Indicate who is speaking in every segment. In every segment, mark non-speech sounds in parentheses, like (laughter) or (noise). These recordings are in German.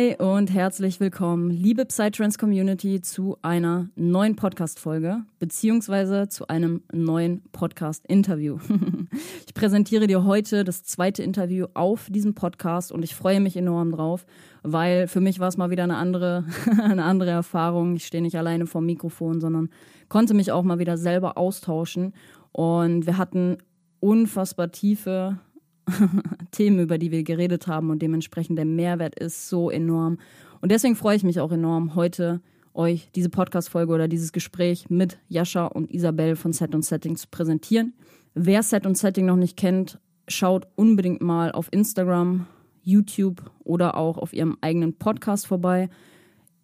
Speaker 1: Hi und herzlich willkommen, liebe Psytrance Community, zu einer neuen Podcast-Folge, beziehungsweise zu einem neuen Podcast-Interview. (laughs) ich präsentiere dir heute das zweite Interview auf diesem Podcast und ich freue mich enorm drauf, weil für mich war es mal wieder eine andere, (laughs) eine andere Erfahrung. Ich stehe nicht alleine vorm Mikrofon, sondern konnte mich auch mal wieder selber austauschen und wir hatten unfassbar tiefe (laughs) Themen, über die wir geredet haben und dementsprechend der Mehrwert ist so enorm. Und deswegen freue ich mich auch enorm, heute euch diese Podcast-Folge oder dieses Gespräch mit Jascha und Isabel von Set und Setting zu präsentieren. Wer Set und Setting noch nicht kennt, schaut unbedingt mal auf Instagram, YouTube oder auch auf ihrem eigenen Podcast vorbei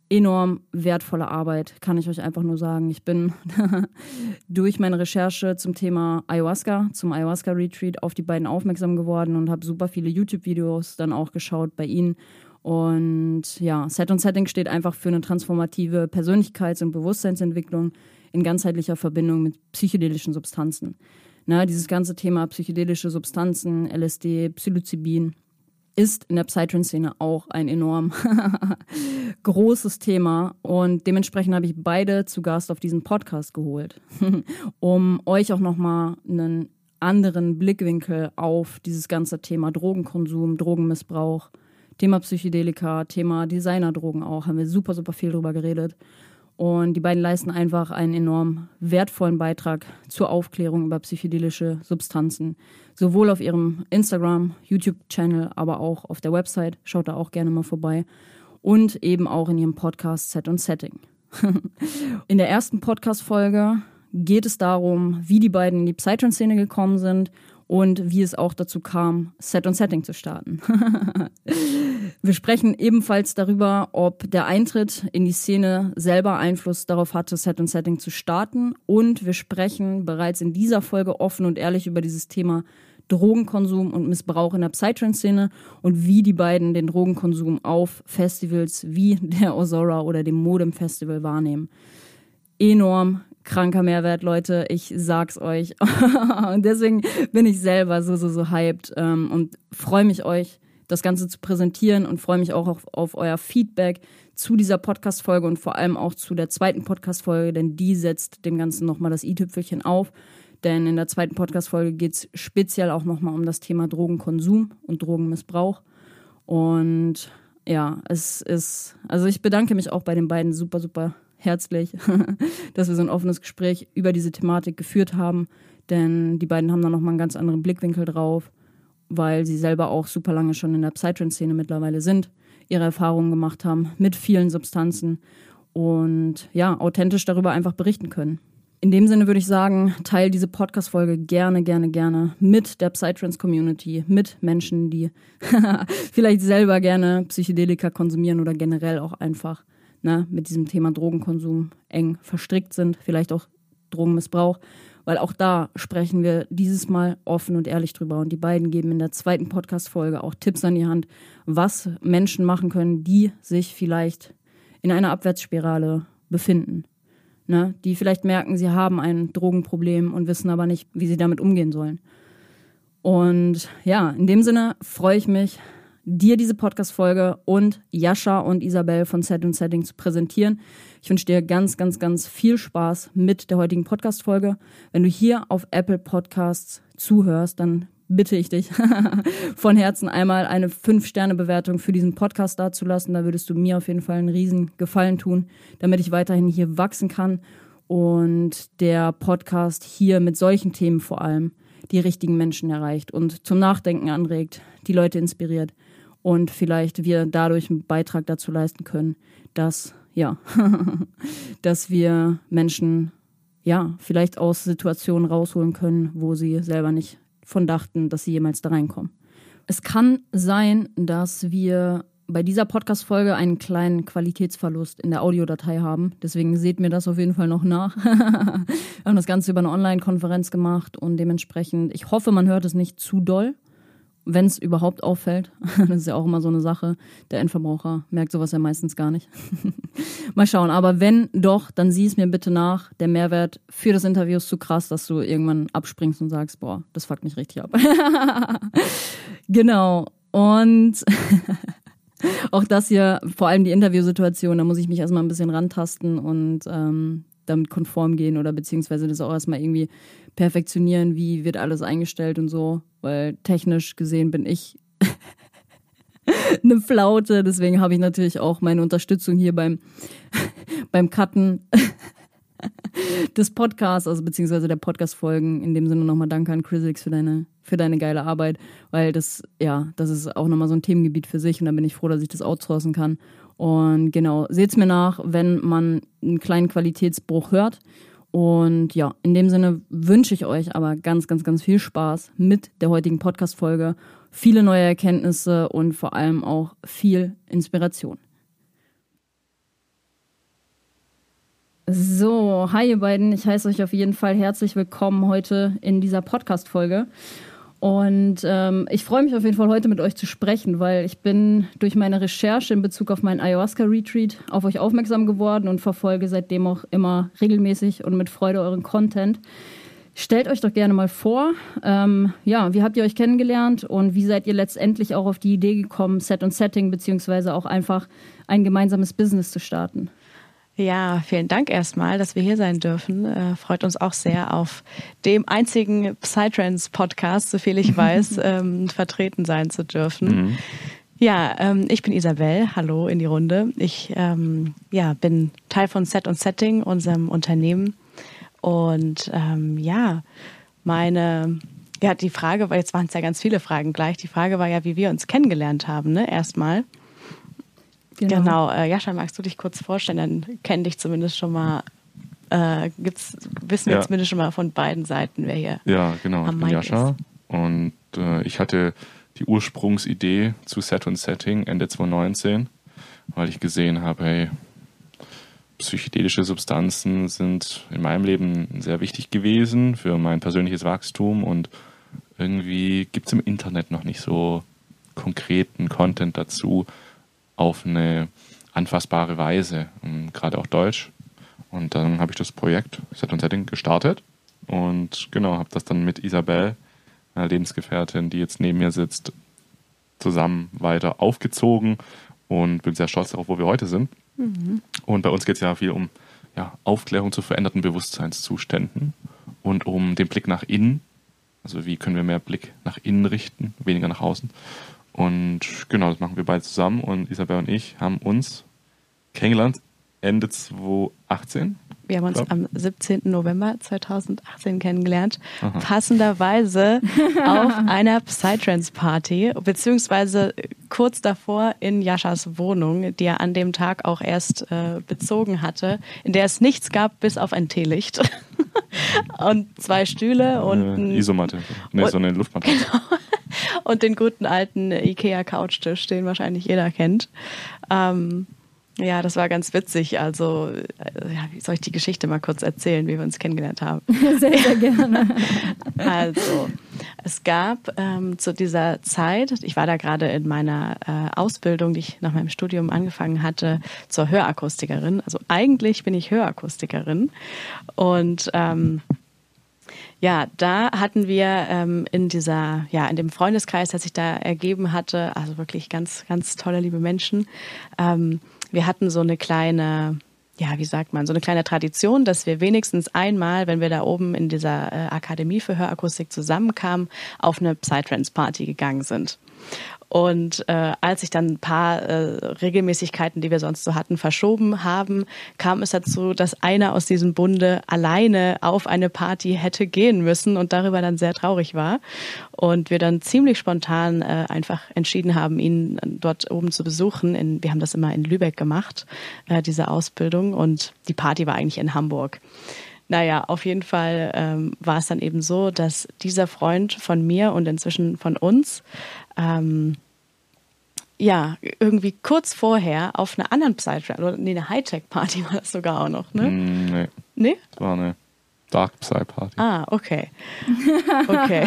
Speaker 1: enorm wertvolle Arbeit, kann ich euch einfach nur sagen. Ich bin (laughs) durch meine Recherche zum Thema Ayahuasca, zum Ayahuasca-Retreat auf die beiden aufmerksam geworden und habe super viele YouTube-Videos dann auch geschaut bei ihnen. Und ja, Set und Setting steht einfach für eine transformative Persönlichkeits- und Bewusstseinsentwicklung in ganzheitlicher Verbindung mit psychedelischen Substanzen. Na, dieses ganze Thema psychedelische Substanzen, LSD, Psilocybin, ist in der Psytrance-Szene auch ein enorm (laughs) großes Thema und dementsprechend habe ich beide zu Gast auf diesen Podcast geholt, (laughs) um euch auch nochmal einen anderen Blickwinkel auf dieses ganze Thema Drogenkonsum, Drogenmissbrauch, Thema Psychedelika, Thema Designerdrogen auch, haben wir super, super viel drüber geredet. Und die beiden leisten einfach einen enorm wertvollen Beitrag zur Aufklärung über psychedelische Substanzen. Sowohl auf ihrem Instagram, YouTube-Channel, aber auch auf der Website. Schaut da auch gerne mal vorbei. Und eben auch in ihrem Podcast Set und Setting. (laughs) in der ersten Podcast-Folge geht es darum, wie die beiden in die Psytrance-Szene gekommen sind und wie es auch dazu kam, Set und Setting zu starten. (laughs) Wir sprechen ebenfalls darüber, ob der Eintritt in die Szene selber Einfluss darauf hatte, Set und Setting zu starten. Und wir sprechen bereits in dieser Folge offen und ehrlich über dieses Thema Drogenkonsum und Missbrauch in der Psytrance-Szene und wie die beiden den Drogenkonsum auf Festivals wie der Ozora oder dem Modem Festival wahrnehmen. Enorm kranker Mehrwert, Leute. Ich sag's euch. (laughs) und deswegen bin ich selber so, so, so hyped ähm, und freue mich, euch das Ganze zu präsentieren und freue mich auch auf, auf euer Feedback zu dieser Podcast-Folge und vor allem auch zu der zweiten Podcast-Folge, denn die setzt dem Ganzen nochmal das i-Tüpfelchen auf. Denn in der zweiten Podcast-Folge geht es speziell auch nochmal um das Thema Drogenkonsum und Drogenmissbrauch. Und ja, es ist, also ich bedanke mich auch bei den beiden super, super herzlich, (laughs) dass wir so ein offenes Gespräch über diese Thematik geführt haben. Denn die beiden haben da nochmal einen ganz anderen Blickwinkel drauf, weil sie selber auch super lange schon in der Psytrance-Szene mittlerweile sind, ihre Erfahrungen gemacht haben mit vielen Substanzen und ja, authentisch darüber einfach berichten können. In dem Sinne würde ich sagen, teile diese Podcast-Folge gerne, gerne, gerne mit der Psytrance-Community, mit Menschen, die (laughs) vielleicht selber gerne Psychedelika konsumieren oder generell auch einfach ne, mit diesem Thema Drogenkonsum eng verstrickt sind, vielleicht auch Drogenmissbrauch, weil auch da sprechen wir dieses Mal offen und ehrlich drüber. Und die beiden geben in der zweiten Podcast-Folge auch Tipps an die Hand, was Menschen machen können, die sich vielleicht in einer Abwärtsspirale befinden. Ne, die vielleicht merken, sie haben ein Drogenproblem und wissen aber nicht, wie sie damit umgehen sollen. Und ja, in dem Sinne freue ich mich, dir diese Podcast-Folge und Jascha und Isabel von Set und Setting zu präsentieren. Ich wünsche dir ganz, ganz, ganz viel Spaß mit der heutigen Podcast-Folge. Wenn du hier auf Apple Podcasts zuhörst, dann bitte ich dich (laughs) von Herzen einmal eine 5-Sterne-Bewertung für diesen Podcast dazulassen. Da würdest du mir auf jeden Fall einen riesen Gefallen tun, damit ich weiterhin hier wachsen kann und der Podcast hier mit solchen Themen vor allem die richtigen Menschen erreicht und zum Nachdenken anregt, die Leute inspiriert und vielleicht wir dadurch einen Beitrag dazu leisten können, dass ja, (laughs) dass wir Menschen ja vielleicht aus Situationen rausholen können, wo sie selber nicht von dachten, dass sie jemals da reinkommen. Es kann sein, dass wir bei dieser Podcast-Folge einen kleinen Qualitätsverlust in der Audiodatei haben. Deswegen seht mir das auf jeden Fall noch nach. (laughs) wir haben das Ganze über eine Online-Konferenz gemacht und dementsprechend, ich hoffe, man hört es nicht zu doll wenn es überhaupt auffällt. (laughs) Das ist ja auch immer so eine Sache. Der Endverbraucher merkt sowas ja meistens gar nicht. (laughs) Mal schauen. Aber wenn doch, dann sieh es mir bitte nach. Der Mehrwert für das Interview ist zu krass, dass du irgendwann abspringst und sagst, boah, das fuckt mich richtig ab. (laughs) genau. Und auch das hier, vor allem die Interviewsituation, da muss ich mich erstmal ein bisschen rantasten und ähm, damit konform gehen oder beziehungsweise das auch erstmal irgendwie perfektionieren, wie wird alles eingestellt und so, weil technisch gesehen bin ich (laughs) eine Flaute, deswegen habe ich natürlich auch meine Unterstützung hier beim, (laughs) beim Cutten (laughs) des Podcasts, also beziehungsweise der Podcast-Folgen. In dem Sinne nochmal danke an Chrisix für deine, für deine geile Arbeit, weil das, ja, das ist auch nochmal so ein Themengebiet für sich und da bin ich froh, dass ich das outsourcen kann. Und genau, seht's mir nach, wenn man einen kleinen Qualitätsbruch hört. Und ja, in dem Sinne wünsche ich euch aber ganz, ganz, ganz viel Spaß mit der heutigen Podcast-Folge, viele neue Erkenntnisse und vor allem auch viel Inspiration. So, hi ihr beiden, ich heiße euch auf jeden Fall herzlich willkommen heute in dieser Podcast-Folge. Und ähm, ich freue mich auf jeden Fall heute mit euch zu sprechen, weil ich bin durch meine Recherche in Bezug auf meinen Ayahuasca-Retreat auf euch aufmerksam geworden und verfolge seitdem auch immer regelmäßig und mit Freude euren Content. Stellt euch doch gerne mal vor, ähm, ja, wie habt ihr euch kennengelernt und wie seid ihr letztendlich auch auf die Idee gekommen, Set und Setting beziehungsweise auch einfach ein gemeinsames Business zu starten?
Speaker 2: Ja, vielen Dank erstmal, dass wir hier sein dürfen. Äh, freut uns auch sehr, auf dem einzigen Psytrance-Podcast, soviel ich (laughs) weiß, ähm, vertreten sein zu dürfen. Mhm. Ja, ähm, ich bin Isabel. Hallo in die Runde. Ich ähm, ja, bin Teil von Set und Setting, unserem Unternehmen. Und ähm, ja, meine, ja, die Frage war, jetzt waren es ja ganz viele Fragen gleich. Die Frage war ja, wie wir uns kennengelernt haben, ne? Erstmal. Genau. genau. Äh, Jascha, magst du dich kurz vorstellen? Dann kenne dich zumindest schon mal. Äh, gibt's, wissen wir ja. zumindest schon mal von beiden Seiten, wer hier.
Speaker 3: Ja, genau. Ich bin Jascha ist. und äh, ich hatte die Ursprungsidee zu Set und Setting Ende 2019, weil ich gesehen habe, hey, psychedelische Substanzen sind in meinem Leben sehr wichtig gewesen für mein persönliches Wachstum und irgendwie gibt es im Internet noch nicht so konkreten Content dazu, auf eine anfassbare Weise, gerade auch Deutsch. Und dann habe ich das Projekt Set und Setting gestartet und genau, habe das dann mit Isabel, einer Lebensgefährtin, die jetzt neben mir sitzt, zusammen weiter aufgezogen und bin sehr stolz darauf, wo wir heute sind. Mhm. Und bei uns geht es ja viel um ja, Aufklärung zu veränderten Bewusstseinszuständen und um den Blick nach innen. Also wie können wir mehr Blick nach innen richten, weniger nach außen. Und genau, das machen wir beide zusammen. Und Isabel und ich haben uns kennengelernt Ende 2018.
Speaker 2: Wir haben uns glaub. am 17. November 2018 kennengelernt. Aha. Passenderweise (laughs) auf einer Psytrance-Party, beziehungsweise kurz davor in Jaschas Wohnung, die er an dem Tag auch erst äh, bezogen hatte, in der es nichts gab, bis auf ein Teelicht. (laughs) und zwei Stühle und. Äh,
Speaker 3: Isomatte. Nee, so eine Luftmatte. (laughs) Genau
Speaker 2: und den guten alten Ikea-Couchtisch, den wahrscheinlich jeder kennt. Ähm, ja, das war ganz witzig. Also, äh, ja, wie soll ich die Geschichte mal kurz erzählen, wie wir uns kennengelernt haben? (laughs)
Speaker 1: Sehr, sehr gerne. (laughs)
Speaker 2: also, es gab ähm, zu dieser Zeit, ich war da gerade in meiner äh, Ausbildung, die ich nach meinem Studium angefangen hatte, zur Hörakustikerin. Also eigentlich bin ich Hörakustikerin und ähm, ja, da hatten wir ähm, in dieser, ja, in dem Freundeskreis, der sich da ergeben hatte, also wirklich ganz, ganz tolle, liebe Menschen. Ähm, wir hatten so eine kleine, ja, wie sagt man, so eine kleine Tradition, dass wir wenigstens einmal, wenn wir da oben in dieser äh, Akademie für Hörakustik zusammenkamen, auf eine Psytrance-Party gegangen sind. Und äh, als sich dann ein paar äh, Regelmäßigkeiten, die wir sonst so hatten, verschoben haben, kam es dazu, dass einer aus diesem Bunde alleine auf eine Party hätte gehen müssen und darüber dann sehr traurig war. Und wir dann ziemlich spontan äh, einfach entschieden haben, ihn dort oben zu besuchen. In, wir haben das immer in Lübeck gemacht, äh, diese Ausbildung. Und die Party war eigentlich in Hamburg. Naja, auf jeden Fall ähm, war es dann eben so, dass dieser Freund von mir und inzwischen von uns ähm, ja, irgendwie kurz vorher auf einer anderen Psytrance, oder nee, eine Hightech-Party war das sogar auch noch, ne?
Speaker 3: Mm, nee.
Speaker 2: Nee?
Speaker 3: Das war eine Dark Psy-Party.
Speaker 2: Ah, okay. Okay.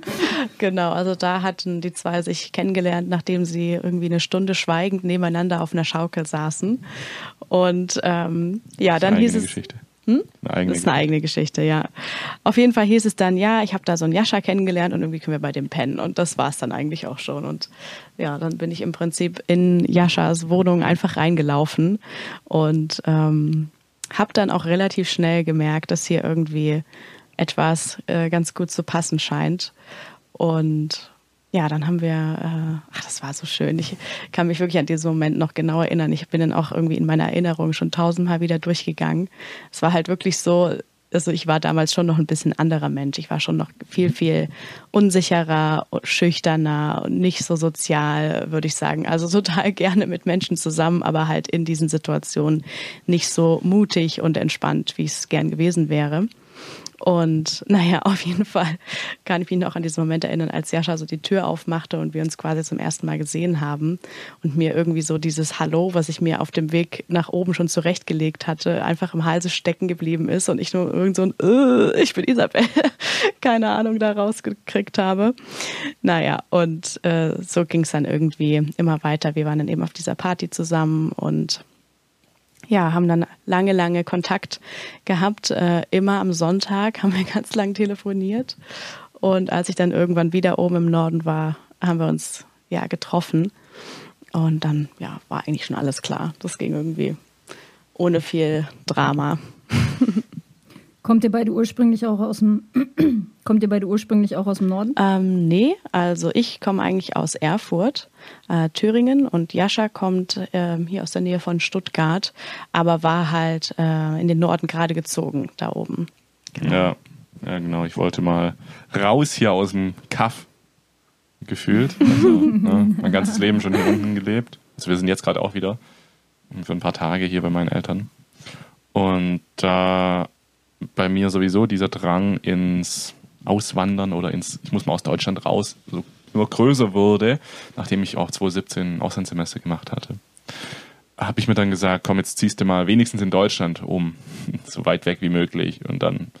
Speaker 2: (laughs) genau, also da hatten die zwei sich kennengelernt, nachdem sie irgendwie eine Stunde schweigend nebeneinander auf einer Schaukel saßen. Und ähm, ja, dann hieß es.
Speaker 3: Geschichte.
Speaker 2: Hm?
Speaker 3: Eine
Speaker 2: das ist eine eigene Geschichte, ja. Auf jeden Fall hieß es dann, ja, ich habe da so einen Jascha kennengelernt und irgendwie können wir bei dem pennen. Und das war es dann eigentlich auch schon. Und ja, dann bin ich im Prinzip in Jaschas Wohnung einfach reingelaufen und ähm, habe dann auch relativ schnell gemerkt, dass hier irgendwie etwas äh, ganz gut zu passen scheint. Und ja, dann haben wir, äh, ach, das war so schön. Ich kann mich wirklich an diesen Moment noch genau erinnern. Ich bin dann auch irgendwie in meiner Erinnerung schon tausendmal wieder durchgegangen. Es war halt wirklich so, also ich war damals schon noch ein bisschen anderer Mensch. Ich war schon noch viel, viel unsicherer, schüchterner und nicht so sozial, würde ich sagen. Also total (laughs) gerne mit Menschen zusammen, aber halt in diesen Situationen nicht so mutig und entspannt, wie es gern gewesen wäre. Und naja, (laughs) auf jeden Fall kann ich mich noch an diesen Moment erinnern, als Jascha so die Tür aufmachte und wir uns quasi zum ersten Mal gesehen haben und mir irgendwie so dieses Hallo, was ich mir auf dem Weg nach oben schon zurechtgelegt hatte, einfach im Halse stecken geblieben ist und ich nur irgend so ein äh, ich bin Isabel, (laughs) keine Ahnung, da rausgekriegt habe. Naja, und äh, so ging es dann irgendwie immer weiter. Wir waren dann eben auf dieser Party zusammen und ja, haben dann lange, lange Kontakt gehabt. Äh, immer am Sonntag haben wir (laughs) ganz lang telefoniert. Und als ich dann irgendwann wieder oben im Norden war, haben wir uns ja getroffen. Und dann ja, war eigentlich schon alles klar. Das ging irgendwie ohne viel Drama. (laughs)
Speaker 1: Kommt ihr beide ursprünglich auch aus dem Kommt ihr beide ursprünglich auch aus dem Norden?
Speaker 2: Ähm, nee, also ich komme eigentlich aus Erfurt, äh, Thüringen und Jascha kommt äh, hier aus der Nähe von Stuttgart, aber war halt äh, in den Norden gerade gezogen, da oben.
Speaker 3: Genau. Ja, ja, genau. Ich wollte mal raus hier aus dem Kaff gefühlt. (laughs) Also, ne, mein ganzes Leben schon hier unten gelebt. Also wir sind jetzt gerade auch wieder für ein paar Tage hier bei meinen Eltern. Und da bei mir sowieso dieser Drang ins Auswandern oder ins, ich muss mal aus Deutschland raus, so immer größer wurde, nachdem ich auch 2017 ein Auslandssemester gemacht hatte, habe ich mir dann gesagt, komm, jetzt ziehst du mal wenigstens in Deutschland um, (laughs) so weit weg wie möglich. Und dann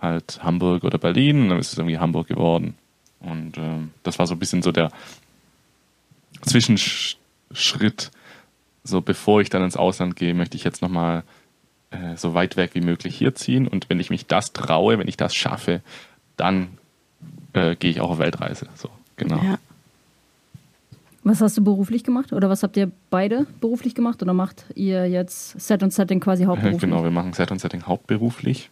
Speaker 3: halt Hamburg oder Berlin und dann ist es irgendwie Hamburg geworden. Und äh, das war so ein bisschen so der Zwischenschritt, so bevor ich dann ins Ausland gehe, möchte ich jetzt nochmal äh, so weit weg wie möglich hier ziehen. Und wenn ich mich das traue, wenn ich das schaffe, dann äh, gehe ich auch auf Weltreise. So, genau. Ja.
Speaker 1: Was hast du beruflich gemacht oder was habt ihr beide beruflich gemacht oder macht ihr jetzt Set und Setting quasi (laughs) hauptberuflich?
Speaker 3: Genau, wir machen Set und Setting hauptberuflich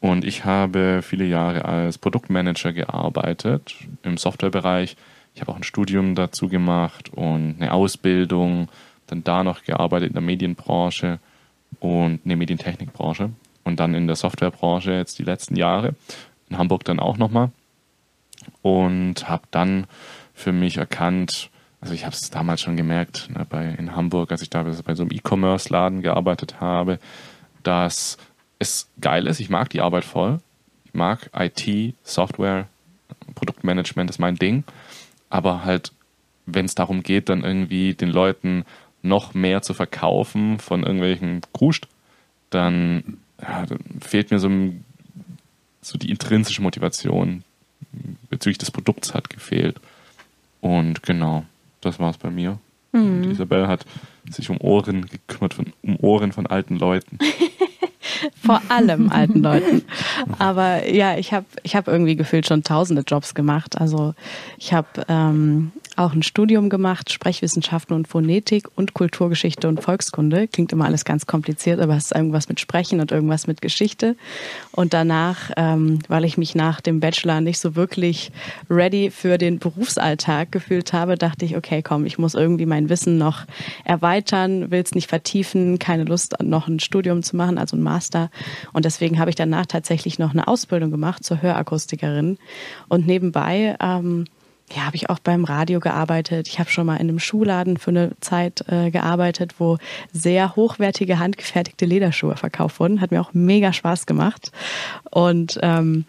Speaker 3: und ich habe viele Jahre als Produktmanager gearbeitet im Softwarebereich. Ich habe auch ein Studium dazu gemacht und eine Ausbildung, dann da noch gearbeitet in der Medienbranche und in der Medientechnikbranche und dann in der Softwarebranche jetzt die letzten Jahre in Hamburg dann auch nochmal und habe dann für mich erkannt, also ich habe es damals schon gemerkt, ne, bei, in Hamburg, als ich da bei so einem E-Commerce-Laden gearbeitet habe, dass es geil ist. Ich mag die Arbeit voll. Ich mag IT, Software, Produktmanagement ist mein Ding. Aber halt, wenn es darum geht, dann irgendwie den Leuten noch mehr zu verkaufen von irgendwelchen Kruscht, dann, ja, dann fehlt mir so ein so die intrinsische Motivation bezüglich des Produkts hat gefehlt. Und genau, das war es bei mir. Mhm. Und Isabel hat sich um Ohren gekümmert, von, um Ohren von alten Leuten. (laughs)
Speaker 2: Vor allem alten Leuten. Aber ja, ich habe ich hab irgendwie gefühlt schon tausende Jobs gemacht. Also ich habe ähm, auch ein Studium gemacht, Sprechwissenschaften und Phonetik und Kulturgeschichte und Volkskunde. Klingt immer alles ganz kompliziert, aber es ist irgendwas mit Sprechen und irgendwas mit Geschichte. Und danach, ähm, weil ich mich nach dem Bachelor nicht so wirklich ready für den Berufsalltag gefühlt habe, dachte ich, okay, komm, ich muss irgendwie mein Wissen noch erweitern, will es nicht vertiefen, keine Lust, noch ein Studium zu machen, also ein Master. Und deswegen habe ich danach tatsächlich noch eine Ausbildung gemacht zur Hörakustikerin. Und nebenbei ähm, ja, habe ich auch beim Radio gearbeitet. Ich habe schon mal in einem Schuhladen für eine Zeit äh, gearbeitet, wo sehr hochwertige handgefertigte Lederschuhe verkauft wurden. Hat mir auch mega Spaß gemacht. Und ähm,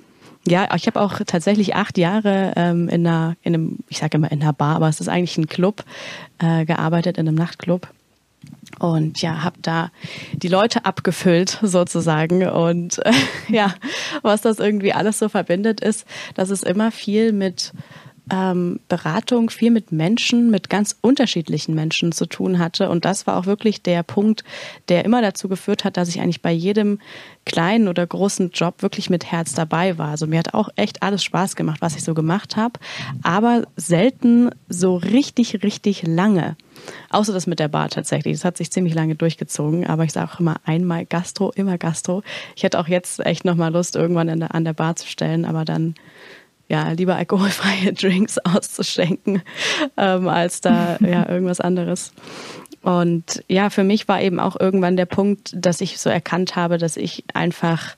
Speaker 2: ja, ich habe auch tatsächlich acht Jahre ähm, in einer, in einem, ich sage immer in einer Bar, aber es ist eigentlich ein Club, äh, gearbeitet, in einem Nachtclub. Und ja, habe da die Leute abgefüllt sozusagen. Und äh, (laughs) ja, was das irgendwie alles so verbindet, ist, dass es immer viel mit ähm, Beratung viel mit Menschen, mit ganz unterschiedlichen Menschen zu tun hatte. Und das war auch wirklich der Punkt, der immer dazu geführt hat, dass ich eigentlich bei jedem kleinen oder großen Job wirklich mit Herz dabei war. Also mir hat auch echt alles Spaß gemacht, was ich so gemacht habe, aber selten so richtig, richtig lange. Außer das mit der Bar tatsächlich. Das hat sich ziemlich lange durchgezogen. Aber ich sage auch immer einmal Gastro, immer Gastro. Ich hätte auch jetzt echt nochmal Lust, irgendwann der, an der Bar zu stellen, aber dann ja, lieber alkoholfreie (laughs) Drinks auszuschenken, ähm, als da ja (laughs) irgendwas anderes. Und ja, für mich war eben auch irgendwann der Punkt, dass ich so erkannt habe, dass ich einfach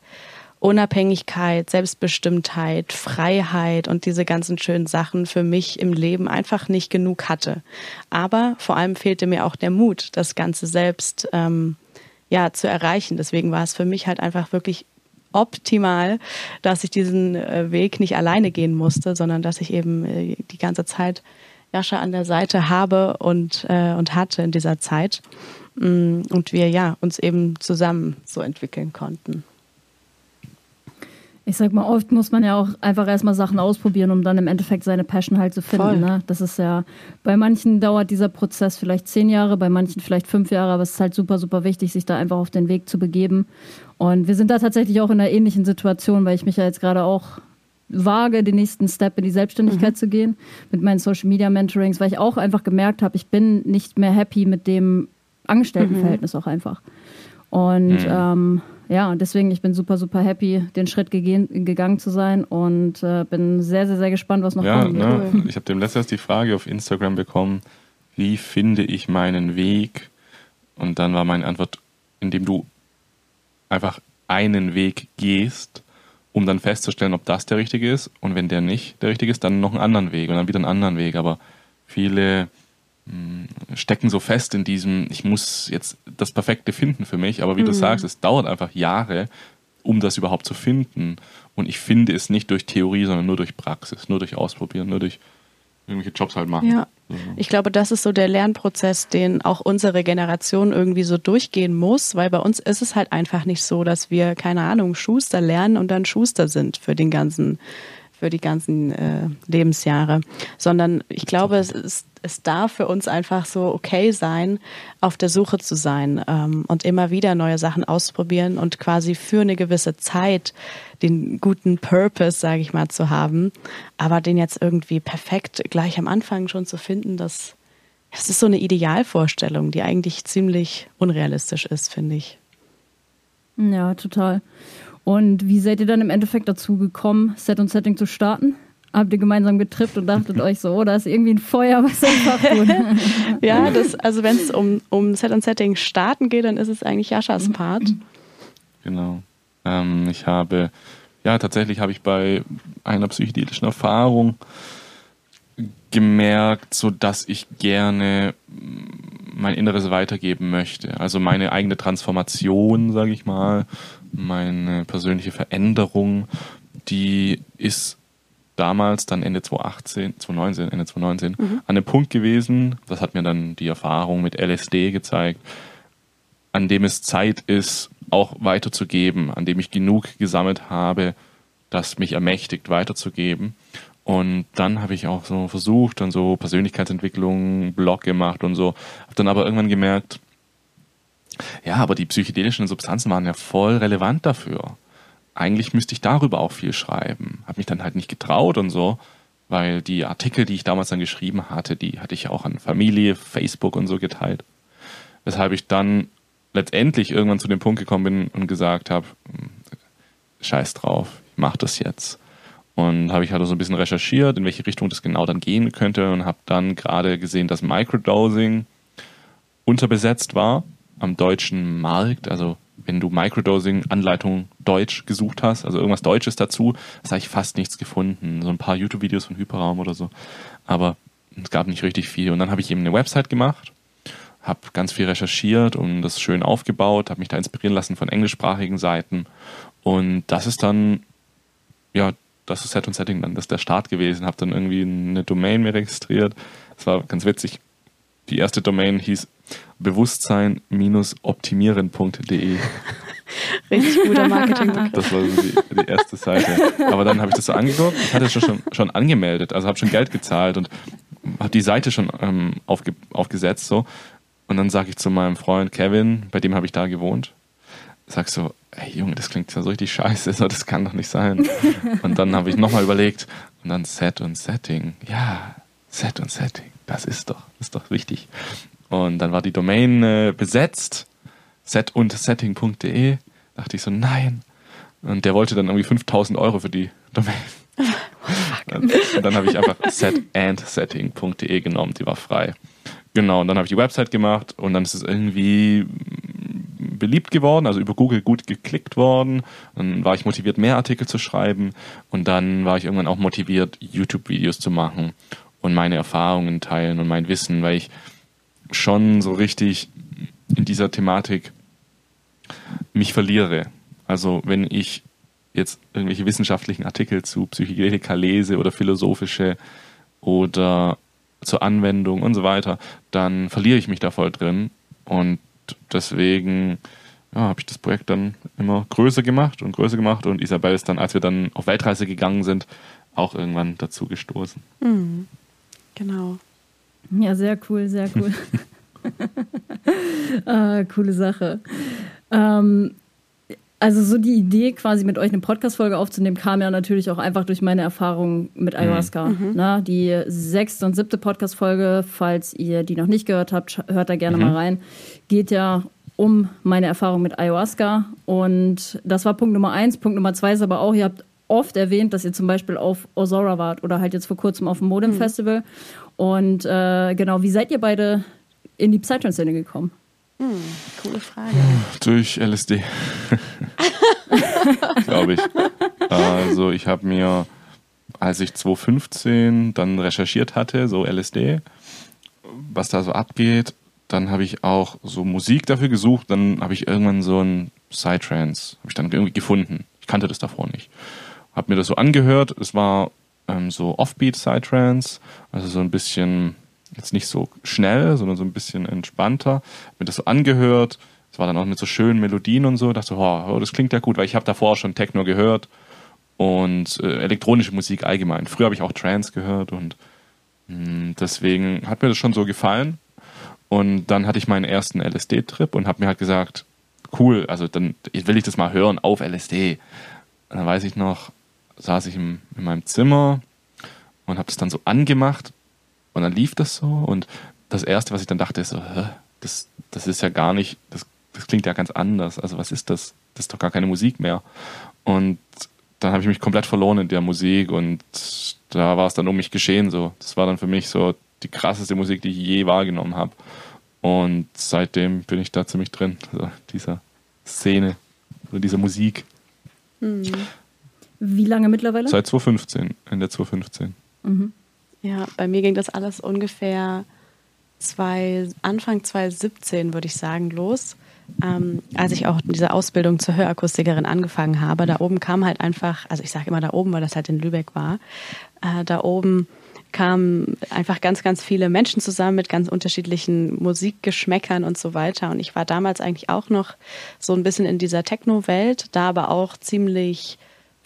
Speaker 2: Unabhängigkeit, Selbstbestimmtheit, Freiheit und diese ganzen schönen Sachen für mich im Leben einfach nicht genug hatte. Aber vor allem fehlte mir auch der Mut, das Ganze selbst ähm, ja zu erreichen. Deswegen war es für mich halt einfach wirklich optimal, dass ich diesen äh, Weg nicht alleine gehen musste, sondern dass ich eben äh, die ganze Zeit Jascha an der Seite habe und, äh, und hatte in dieser Zeit. Mm, und wir ja uns eben zusammen so entwickeln konnten.
Speaker 1: Ich sag mal, oft muss man ja auch einfach erstmal Sachen ausprobieren, um dann im Endeffekt seine Passion halt zu finden. Ne? Das ist ja, bei manchen dauert dieser Prozess vielleicht zehn Jahre, bei manchen vielleicht fünf Jahre, aber es ist halt super, super wichtig, sich da einfach auf den Weg zu begeben. Und wir sind da tatsächlich auch in einer ähnlichen Situation, weil ich mich ja jetzt gerade auch wage, den nächsten Step in die Selbstständigkeit mhm. zu gehen mit meinen Social Media Mentorings, weil ich auch einfach gemerkt habe, ich bin nicht mehr happy mit dem Angestelltenverhältnis mhm. auch einfach. Und mhm. ähm, ja, und deswegen, ich bin super, super happy, den Schritt gegen, gegangen zu sein und äh, bin sehr, sehr, sehr gespannt, was noch
Speaker 3: ja,
Speaker 1: kommt.
Speaker 3: Ne, ich habe dem letztens die Frage auf Instagram bekommen, wie finde ich meinen Weg? Und dann war meine Antwort, indem du einfach einen Weg gehst, um dann festzustellen, ob das der richtige ist. Und wenn der nicht der richtige ist, dann noch einen anderen Weg und dann wieder einen anderen Weg. Aber viele stecken so fest in diesem, ich muss jetzt das Perfekte finden für mich, aber wie mhm. du sagst, es dauert einfach Jahre, um das überhaupt zu finden. Und ich finde es nicht durch Theorie, sondern nur durch Praxis, nur durch Ausprobieren, nur durch irgendwelche Jobs halt machen.
Speaker 2: Ja. Ich glaube, das ist so der Lernprozess, den auch unsere Generation irgendwie so durchgehen muss, weil bei uns ist es halt einfach nicht so, dass wir, keine Ahnung, Schuster lernen und dann Schuster sind für den ganzen für die ganzen äh, Lebensjahre, sondern ich glaube, es, ist, es darf für uns einfach so okay sein, auf der Suche zu sein ähm, und immer wieder neue Sachen ausprobieren und quasi für eine gewisse Zeit den guten Purpose, sage ich mal, zu haben, aber den jetzt irgendwie perfekt gleich am Anfang schon zu finden, das, das ist so eine Idealvorstellung, die eigentlich ziemlich unrealistisch ist, finde ich.
Speaker 1: Ja, total. Und wie seid ihr dann im Endeffekt dazu gekommen, Set und Setting zu starten? Habt ihr gemeinsam getrippt und dachtet euch so, oh, da ist irgendwie ein Feuer, was einfach tut? (laughs)
Speaker 2: ja, das, also wenn es um, um Set und Setting starten geht, dann ist es eigentlich Jaschas Part.
Speaker 3: Genau. Ähm, ich habe, ja, tatsächlich habe ich bei einer psychedelischen Erfahrung gemerkt, so dass ich gerne mein Inneres weitergeben möchte. Also meine eigene Transformation, sage ich mal, meine persönliche Veränderung, die ist damals, dann Ende 2018, 2019, Ende 2019, mhm. an dem Punkt gewesen, das hat mir dann die Erfahrung mit LSD gezeigt, an dem es Zeit ist, auch weiterzugeben, an dem ich genug gesammelt habe, das mich ermächtigt, weiterzugeben. Und dann habe ich auch so versucht, dann so Persönlichkeitsentwicklung, Blog gemacht und so. Habe dann aber irgendwann gemerkt, ja, aber die psychedelischen Substanzen waren ja voll relevant dafür. Eigentlich müsste ich darüber auch viel schreiben. Habe mich dann halt nicht getraut und so. weil die Artikel, die ich damals dann geschrieben hatte, die hatte ich auch an Familie, Facebook und so geteilt. Weshalb ich dann letztendlich irgendwann zu dem Punkt gekommen bin und gesagt habe, hm, scheiß drauf, ich mach das jetzt. Und habe ich halt so ein bisschen recherchiert, in welche Richtung das genau dann gehen könnte und habe dann gerade gesehen, dass Microdosing unterbesetzt war am deutschen Markt. Also wenn du Microdosing-Anleitung Deutsch gesucht hast, also irgendwas Deutsches dazu, hast habe ich fast nichts gefunden. So ein paar YouTube-Videos von Hyperraum oder so. Aber es gab nicht richtig viel. Und dann habe ich eben eine Website gemacht, habe ganz viel recherchiert und das schön aufgebaut, habe mich da inspirieren lassen von englischsprachigen Seiten. Und das ist dann, ja, das ist Set und Setting dann, das ist der Start gewesen. Habe dann irgendwie eine Domain mir registriert. Das war ganz witzig. Die erste Domain hieß bewusstsein-optimieren.de. (laughs)
Speaker 2: Richtig guter Marketing.
Speaker 3: Das war so die, die, erste Seite. Aber dann habe ich das so angeguckt. Ich hatte schon, schon, schon angemeldet, also habe schon Geld gezahlt und habe die Seite schon ähm, aufge, aufgesetzt. so. Und dann sage ich zu meinem Freund Kevin, bei dem habe ich da gewohnt, sag so, ey Junge, das klingt ja so richtig scheiße, so, das kann doch nicht sein. Und dann habe ich nochmal überlegt und dann Set und Setting. Ja, Set und Setting, das ist doch, das ist doch wichtig. Und dann war die Domain äh, besetzt, set und setting.de. Dachte ich so, nein. Und der wollte dann irgendwie 5000 Euro für die Domain. (laughs) und dann habe ich einfach setandsetting.de genommen, die war frei. Genau, und dann habe ich die Website gemacht und dann ist es irgendwie beliebt geworden, also über Google gut geklickt worden. Dann war ich motiviert, mehr Artikel zu schreiben und dann war ich irgendwann auch motiviert, YouTube-Videos zu machen und meine Erfahrungen teilen und mein Wissen, weil ich schon so richtig in dieser Thematik mich verliere. Also wenn ich jetzt irgendwelche wissenschaftlichen Artikel zu Psychedelika lese oder philosophische oder zur Anwendung und so weiter, dann verliere ich mich da voll drin. Und deswegen ja, habe ich das Projekt dann immer größer gemacht und größer gemacht. Und Isabel ist dann, als wir dann auf Weltreise gegangen sind, auch irgendwann dazu gestoßen.
Speaker 2: Mhm. Genau.
Speaker 1: Ja, sehr cool, sehr cool. (laughs) ah, coole Sache. Ähm, also so die Idee, quasi mit euch eine Podcast-Folge aufzunehmen, kam ja natürlich auch einfach durch meine Erfahrung mit mhm. Ayahuasca. Mhm. Na, die sechste und siebte Podcast-Folge, falls ihr die noch nicht gehört habt, hört da gerne mhm. mal rein, geht ja um meine Erfahrung mit Ayahuasca. Und das war Punkt Nummer eins. Punkt Nummer zwei ist aber auch, ihr habt oft erwähnt, dass ihr zum Beispiel auf Osora wart oder halt jetzt vor kurzem auf dem Modem mhm. Und äh, genau, wie seid ihr beide in die Psytrance-Szene gekommen?
Speaker 2: Hm, coole Frage.
Speaker 3: Durch LSD. (laughs) Glaube ich. Also ich habe mir, als ich 2015 dann recherchiert hatte, so LSD, was da so abgeht, dann habe ich auch so Musik dafür gesucht, dann habe ich irgendwann so ein Psytrance, habe ich dann irgendwie gefunden. Ich kannte das davor nicht. Habe mir das so angehört, es war ähm, so Offbeat Psytrance, also so ein bisschen, jetzt nicht so schnell, sondern so ein bisschen entspannter. Hab mir das so angehört, es war dann auch mit so schönen Melodien und so, dachte, oh, oh das klingt ja gut, weil ich habe davor schon Techno gehört und äh, elektronische Musik allgemein. Früher habe ich auch Trance gehört und mh, hm, deswegen hat mir das schon so gefallen. Und dann hatte ich meinen ersten LSD-Trip und habe mir halt gesagt, cool, also dann will ich das mal hören auf LSD. Und dann weiß ich noch, saß ich im, in meinem Zimmer und habe das dann so angemacht und dann lief das so und das erste, was ich dann dachte, ist so, das, das ist ja gar nicht, das, das klingt ja ganz anders. Also was ist das? Das ist doch gar keine Musik mehr. Und dann habe ich mich komplett verloren in der Musik und da war es dann um mich geschehen so. Das war dann für mich so die krasseste Musik, die ich je wahrgenommen habe. Und seitdem bin ich da ziemlich drin, also dieser Szene oder dieser Musik.
Speaker 1: Hm. Wie lange mittlerweile?
Speaker 3: Seit 2015, Ende 2015.
Speaker 2: Mhm. Ja, bei mir ging das alles ungefähr zwei, Anfang 2017, würde ich sagen, los. Ähm, als ich auch diese Ausbildung zur Hörakustikerin angefangen habe, da oben kam halt einfach, also ich sage immer da oben, weil das halt in Lübeck war, äh, da oben kamen einfach ganz, ganz viele Menschen zusammen mit ganz unterschiedlichen Musikgeschmäckern und so weiter. Und ich war damals eigentlich auch noch so ein bisschen in dieser Techno-Welt, da aber auch ziemlich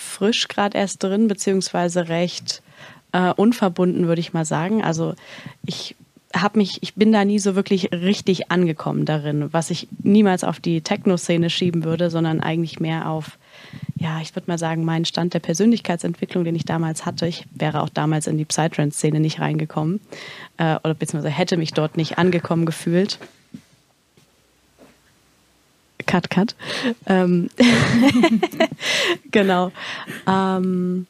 Speaker 2: frisch gerade erst drin, beziehungsweise recht äh, unverbunden, würde ich mal sagen. Also ich habe mich, ich bin da nie so wirklich richtig angekommen darin, was ich niemals auf die Techno-Szene schieben würde, sondern eigentlich mehr auf ja, ich würde mal sagen, mein Stand der Persönlichkeitsentwicklung, den ich damals hatte. Ich wäre auch damals in die Psytrance-Szene nicht reingekommen äh, oder beziehungsweise hätte mich dort nicht angekommen gefühlt. Cut, cut. Ähm (laughs) genau. Ähm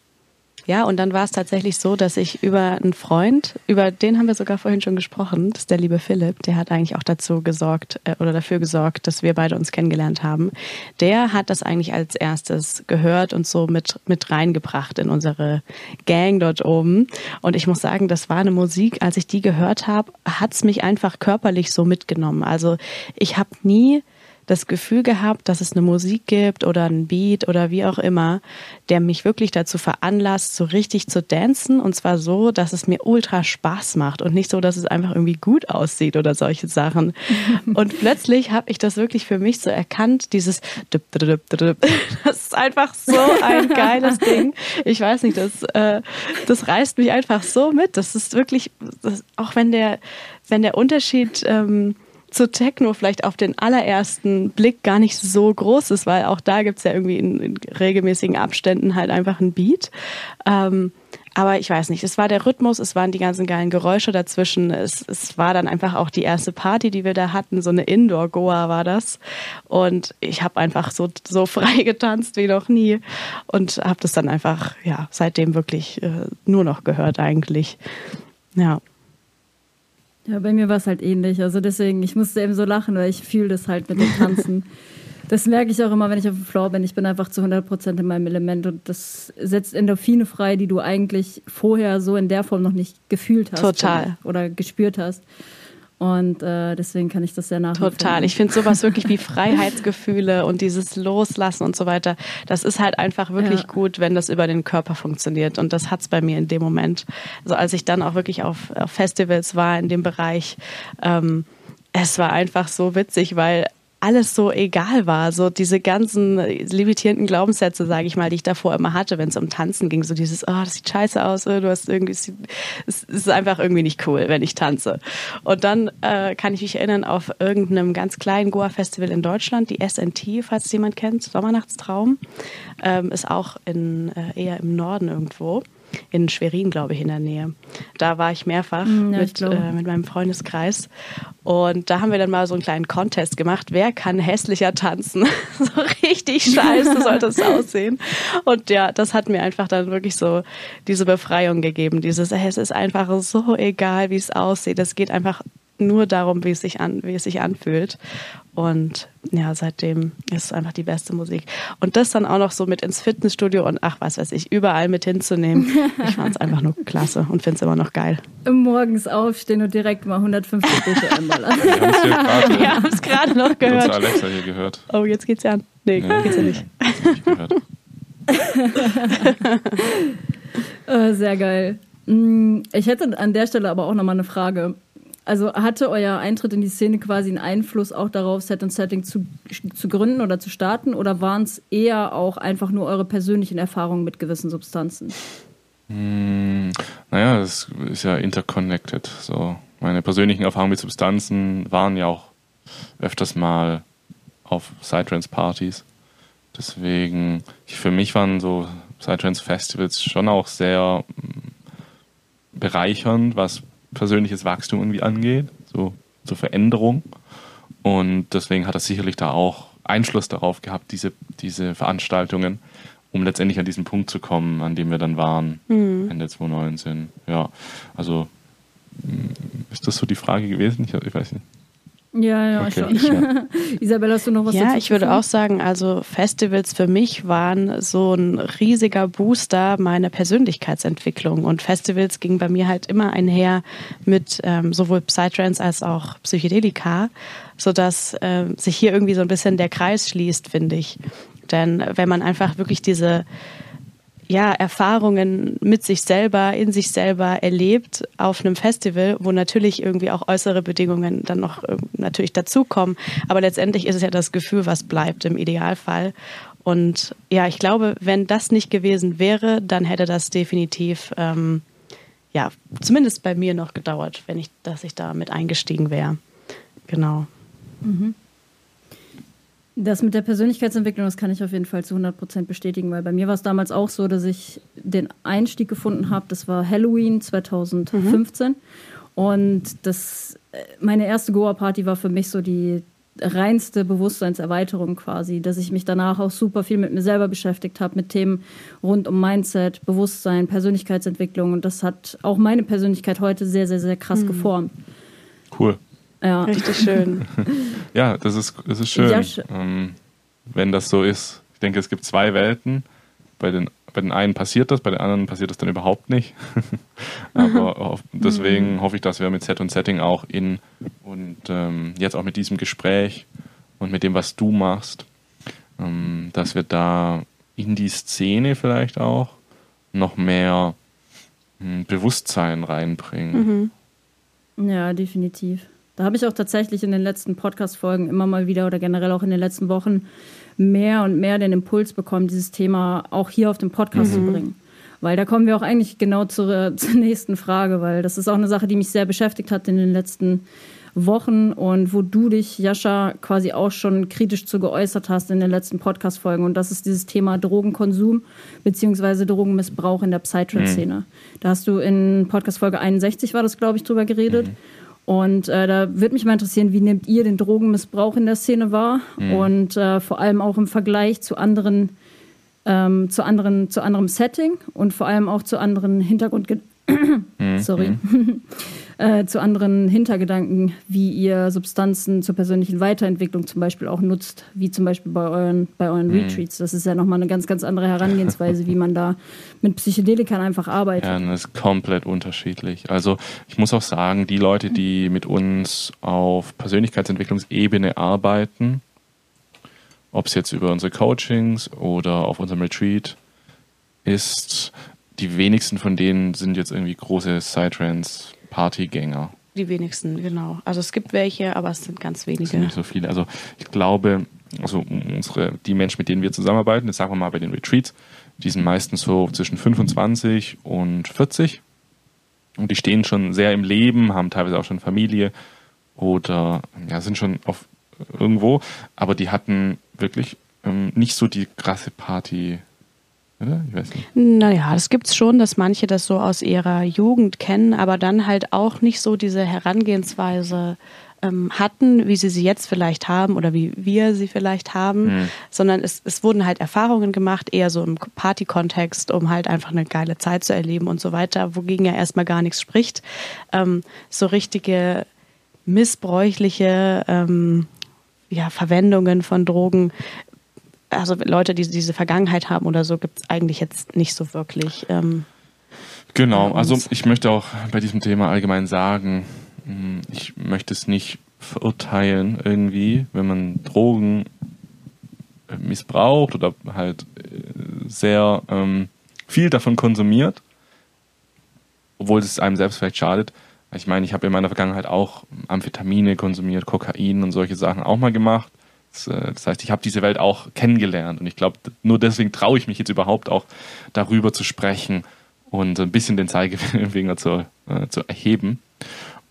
Speaker 2: ja, und dann war es tatsächlich so, dass ich über einen Freund, über den haben wir sogar vorhin schon gesprochen, das ist der liebe Philipp, der hat eigentlich auch dazu gesorgt äh, oder dafür gesorgt, dass wir beide uns kennengelernt haben. Der hat das eigentlich als erstes gehört und so mit, mit reingebracht in unsere Gang dort oben. Und ich muss sagen, das war eine Musik, als ich die gehört habe, hat's mich einfach körperlich so mitgenommen. Also ich habe nie das Gefühl gehabt, dass es eine Musik gibt oder ein Beat oder wie auch immer, der mich wirklich dazu veranlasst, so richtig zu dancen und zwar so, dass es mir ultra Spaß macht und nicht so, dass es einfach irgendwie gut aussieht oder solche Sachen. (laughs) Und plötzlich habe ich das wirklich für mich so erkannt, dieses das ist einfach so ein (laughs) geiles Ding. Ich weiß nicht, das, äh, das reißt mich einfach so mit. Das ist wirklich, das, auch wenn der, wenn der Unterschied ähm, zu Techno vielleicht auf den allerersten Blick gar nicht so groß ist, weil auch da gibt's ja irgendwie in, in, regelmäßigen Abständen halt einfach ein Beat. Ähm, aber ich weiß nicht, es war der Rhythmus, es waren die ganzen geilen Geräusche dazwischen. Es, es war dann einfach auch die erste Party, die wir da hatten. So eine Indoor-Goa war das. Und ich habe einfach so, so (laughs) frei getanzt wie noch nie. Und habe das dann einfach, ja, seitdem wirklich äh, nur noch gehört eigentlich. Ja.
Speaker 1: Ja, bei mir war es halt ähnlich. Also deswegen, ich musste eben so lachen, weil ich fühle das halt mit dem (laughs) Tanzen. das merke ich auch immer, wenn ich auf dem Floor bin. Ich bin einfach zu 100 Prozent in meinem Element und das setzt Endorphine frei, die du eigentlich vorher so in der Form noch nicht gefühlt hast.
Speaker 2: Total.
Speaker 1: Oder, oder gespürt hast. Und äh, deswegen kann ich das sehr nachvollziehen.
Speaker 2: Total. Ich finde sowas wirklich wie Freiheitsgefühle und dieses Loslassen und so weiter, das ist halt einfach wirklich ja. gut, wenn das über den Körper funktioniert. Und das hat's bei mir in dem Moment. Also als ich dann auch wirklich auf, auf Festivals war in dem Bereich, ähm, es war einfach so witzig, weil alles so egal war. So diese ganzen limitierenden Glaubenssätze, sage ich mal, die ich davor immer hatte, wenn es um Tanzen ging. So dieses, oh, das sieht scheiße aus, oh, du hast irgendwie, es ist einfach irgendwie nicht cool, wenn ich tanze. Und dann äh, kann ich mich erinnern auf irgendeinem ganz kleinen Goa-Festival in Deutschland, die SNT, falls jemand kennt, Sommernachtstraum, ähm, ist auch in, äh, eher im Norden irgendwo in Schwerin, glaube ich, in der Nähe. Da war ich mehrfach hm, ja, mit, äh, mit meinem Freundeskreis. Und da haben wir dann mal so einen kleinen Contest gemacht. Wer kann hässlicher tanzen? (laughs) so richtig scheiße sollte es (laughs) aussehen. Und ja, das hat mir einfach dann wirklich so diese Befreiung gegeben. Dieses, es ist einfach so egal, wie es aussieht. Es geht einfach nur darum, wie es sich an, wie es sich anfühlt. Und ja, seitdem ist es einfach die beste Musik. Und das dann auch noch so mit ins Fitnessstudio und ach, was weiß ich, überall mit hinzunehmen. Ich fand es (laughs) einfach nur klasse und finde es immer noch geil.
Speaker 1: Morgens aufstehen und direkt mal 150 BPM ballern.
Speaker 2: Wir haben es (laughs) gerade noch gehört.
Speaker 3: Unser Alexa hier gehört.
Speaker 2: Oh, jetzt geht's ja an. Nee, nee geht's ja nicht. nicht gehört.
Speaker 1: Äh, (laughs) sehr geil. Mm, ich hätte an der Stelle aber auch nochmal eine Frage. Also hatte euer Eintritt in die Szene quasi einen Einfluss auch darauf, Set und Setting zu, zu gründen oder zu starten? Oder waren es eher auch einfach nur eure persönlichen Erfahrungen mit gewissen Substanzen?
Speaker 3: Hm, naja, das ist ja interconnected. So. Meine persönlichen Erfahrungen mit Substanzen waren ja auch öfters mal auf Psytrance-Partys. Deswegen, für mich waren so Psytrance-Festivals schon auch sehr hm, bereichernd, was persönliches Wachstum irgendwie angeht, so zur Veränderung. Und deswegen hat er sicherlich da auch Einfluss darauf gehabt, diese, diese Veranstaltungen, um letztendlich an diesen Punkt zu kommen, an dem wir dann waren, mhm. Ende 2019. Ja, also hm, ist das so die Frage gewesen? Ich, ich weiß nicht.
Speaker 1: Ja, ja, okay. schon. Ja. (laughs) Isabel, hast du noch was
Speaker 2: Ja, ich würde auch sagen, also Festivals für mich waren so ein riesiger Booster meiner Persönlichkeitsentwicklung. Und Festivals gingen bei mir halt immer einher mit ähm, sowohl Psytrance als auch Psychedelika, sodass äh, sich hier irgendwie so ein bisschen der Kreis schließt, finde ich. Denn wenn man einfach wirklich diese ja, Erfahrungen mit sich selber, in sich selber erlebt auf einem Festival, wo natürlich irgendwie auch äußere Bedingungen dann noch ähm, natürlich dazukommen. Aber letztendlich ist es ja das Gefühl, was bleibt im Idealfall. Und ja, ich glaube, wenn das nicht gewesen wäre, dann hätte das definitiv, ähm, ja, zumindest bei mir noch gedauert, wenn ich, dass ich da mit eingestiegen wäre. Genau.
Speaker 1: Mhm. Das mit der Persönlichkeitsentwicklung, das kann ich auf jeden Fall zu 100 Prozent bestätigen, weil bei mir war es damals auch so, dass ich den Einstieg gefunden habe. Das war Halloween 2015. Mhm. Und das, äh, meine erste Goa-Party war für mich so die reinste Bewusstseinserweiterung quasi, dass ich mich danach auch super viel mit mir selber beschäftigt habe, mit Themen rund um Mindset, Bewusstsein, Persönlichkeitsentwicklung. Und das hat auch meine Persönlichkeit heute sehr, sehr, sehr krass mhm. geformt.
Speaker 3: Cool.
Speaker 2: Ja. Richtig schön. (laughs)
Speaker 3: ja, das ist, das ist schön, ja, sch ähm, wenn das so ist. Ich denke, es gibt zwei Welten. Bei den, bei den einen passiert das, bei den anderen passiert das dann überhaupt nicht. (laughs) Aber (laughs) deswegen mhm. hoffe ich, dass wir mit Set und Setting auch in und ähm, jetzt auch mit diesem Gespräch und mit dem, was du machst, ähm, dass wir da in die Szene vielleicht auch noch mehr hm, Bewusstsein reinbringen.
Speaker 1: Mhm. Ja, definitiv. Da habe ich auch tatsächlich in den letzten Podcast-Folgen immer mal wieder oder generell auch in den letzten Wochen mehr und mehr den Impuls bekommen, dieses Thema auch hier auf dem Podcast mhm. zu bringen. Weil da kommen wir auch eigentlich genau zur, (laughs) zur nächsten Frage, weil das ist auch eine Sache, die mich sehr beschäftigt hat in den letzten Wochen und wo du dich, Jascha, quasi auch schon kritisch zu geäußert hast in den letzten Podcast-Folgen. Und das ist dieses Thema Drogenkonsum bzw. Drogenmissbrauch in der Psytrance-Szene. Mhm. Da hast du in Podcast-Folge 61 war das, glaube ich, drüber geredet. Mhm. Und äh, da würde mich mal interessieren, wie nehmt ihr den Drogenmissbrauch in der Szene wahr? Mhm. Und äh, vor allem auch im Vergleich zu anderen, ähm, zu anderen, zu anderem Setting und vor allem auch zu anderen Hintergrundgedanken. Mhm. (coughs) Sorry. Mhm. (laughs) äh, zu anderen Hintergedanken, wie ihr Substanzen zur persönlichen Weiterentwicklung zum Beispiel auch nutzt, wie zum Beispiel bei euren, bei euren mhm. Retreats. Das ist ja nochmal eine ganz, ganz andere Herangehensweise, wie man da mit Psychedelikern einfach arbeitet.
Speaker 3: Ja, das ist komplett unterschiedlich. Also ich muss auch sagen, die Leute, die mit uns auf Persönlichkeitsentwicklungsebene arbeiten, ob es jetzt über unsere Coachings oder auf unserem Retreat ist, die wenigsten von denen sind jetzt irgendwie große Psytrance Partygänger.
Speaker 2: Die wenigsten, genau. Also es gibt welche, aber es sind ganz wenige. Es sind
Speaker 3: nicht so viele. Also ich glaube, also unsere, die Menschen, mit denen wir zusammenarbeiten, jetzt sagen wir mal bei den Retreats, die sind meistens so zwischen 25 und 40. Und die stehen schon sehr im Leben, haben teilweise auch schon Familie oder ja, sind schon auf irgendwo, aber die hatten wirklich ähm, nicht so die krasse Party oder? Ich weiß nicht.
Speaker 2: Naja, es gibt es schon, dass manche das so aus ihrer Jugend kennen, aber dann halt auch nicht so diese Herangehensweise ähm, hatten, wie sie sie jetzt vielleicht haben oder wie wir sie vielleicht haben, mhm. sondern es, es wurden halt Erfahrungen gemacht, eher so im Party-Kontext, um halt einfach eine geile Zeit zu erleben und so weiter, wogegen ja erstmal gar nichts spricht. Ähm, so richtige missbräuchliche ähm, ja, Verwendungen von Drogen also Leute, die diese Vergangenheit haben oder so, gibt es eigentlich jetzt nicht so wirklich. Ähm,
Speaker 3: genau, also ich möchte auch bei diesem Thema allgemein sagen, hm, ich möchte es nicht verurteilen irgendwie, wenn man Drogen äh, missbraucht oder halt äh, sehr ähm, viel davon konsumiert, obwohl es einem selbst vielleicht schadet. Ich meine, ich habe in meiner Vergangenheit auch Amphetamine konsumiert, Kokain und solche Sachen auch mal gemacht. Äh, das heißt, ich habe diese Welt auch kennengelernt und ich glaube, nur deswegen traue ich mich jetzt überhaupt auch darüber zu sprechen und ein bisschen den Zeigefinger (laughs) zu, äh, zu erheben.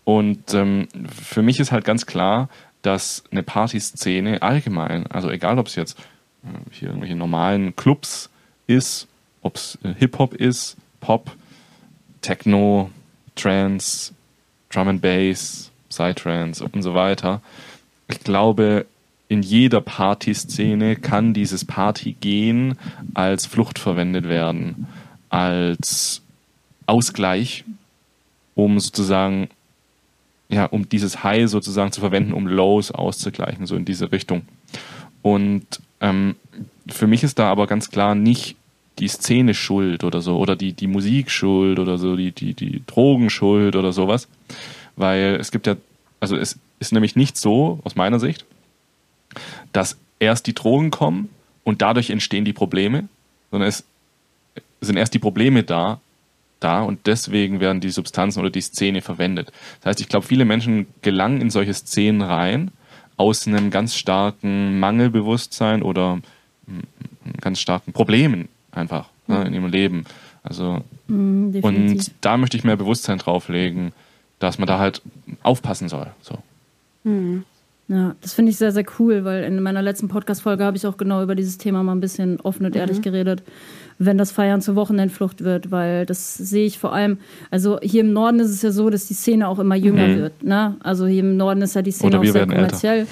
Speaker 3: Und ähm, für mich ist halt ganz klar, dass eine Partyszene allgemein, also egal ob es jetzt äh, hier irgendwelche normalen Clubs ist, ob es äh, Hip-Hop ist, Pop, Techno, Trance, Drum and Bass, Psytrance und so weiter. Ich glaube, in jeder Partyszene kann dieses Partygehen als Flucht verwendet werden, als Ausgleich, um sozusagen, ja, um dieses High sozusagen zu verwenden, um Lows auszugleichen, so in diese Richtung. Und ähm, für mich ist da aber ganz klar nicht die Szene schuld oder so, oder die, die Musik schuld oder so, die, die, die Drogen schuld oder sowas. Weil es gibt ja, also es ist nämlich nicht so, aus meiner Sicht, dass erst die Drogen kommen und dadurch entstehen die Probleme, sondern es sind erst die Probleme da, da und deswegen werden die Substanzen oder die Szene verwendet. Das heißt, ich glaube, viele Menschen gelangen in solche Szenen rein aus einem ganz starken Mangelbewusstsein oder ganz starken Problemen einfach mhm. ne, in ihrem Leben. Also mhm, und da möchte ich mehr Bewusstsein drauflegen, dass man da halt aufpassen soll. So.
Speaker 1: Mhm. Ja, das finde ich sehr, sehr cool, weil in meiner letzten Podcast-Folge habe ich auch genau über dieses Thema mal ein bisschen offen und ehrlich mhm. geredet, wenn das Feiern zur Wochenendflucht wird, weil das sehe ich vor allem, also hier im Norden ist es ja so, dass die Szene auch immer jünger mhm. wird. Ne? Also hier im Norden ist ja die Szene auch sehr kommerziell.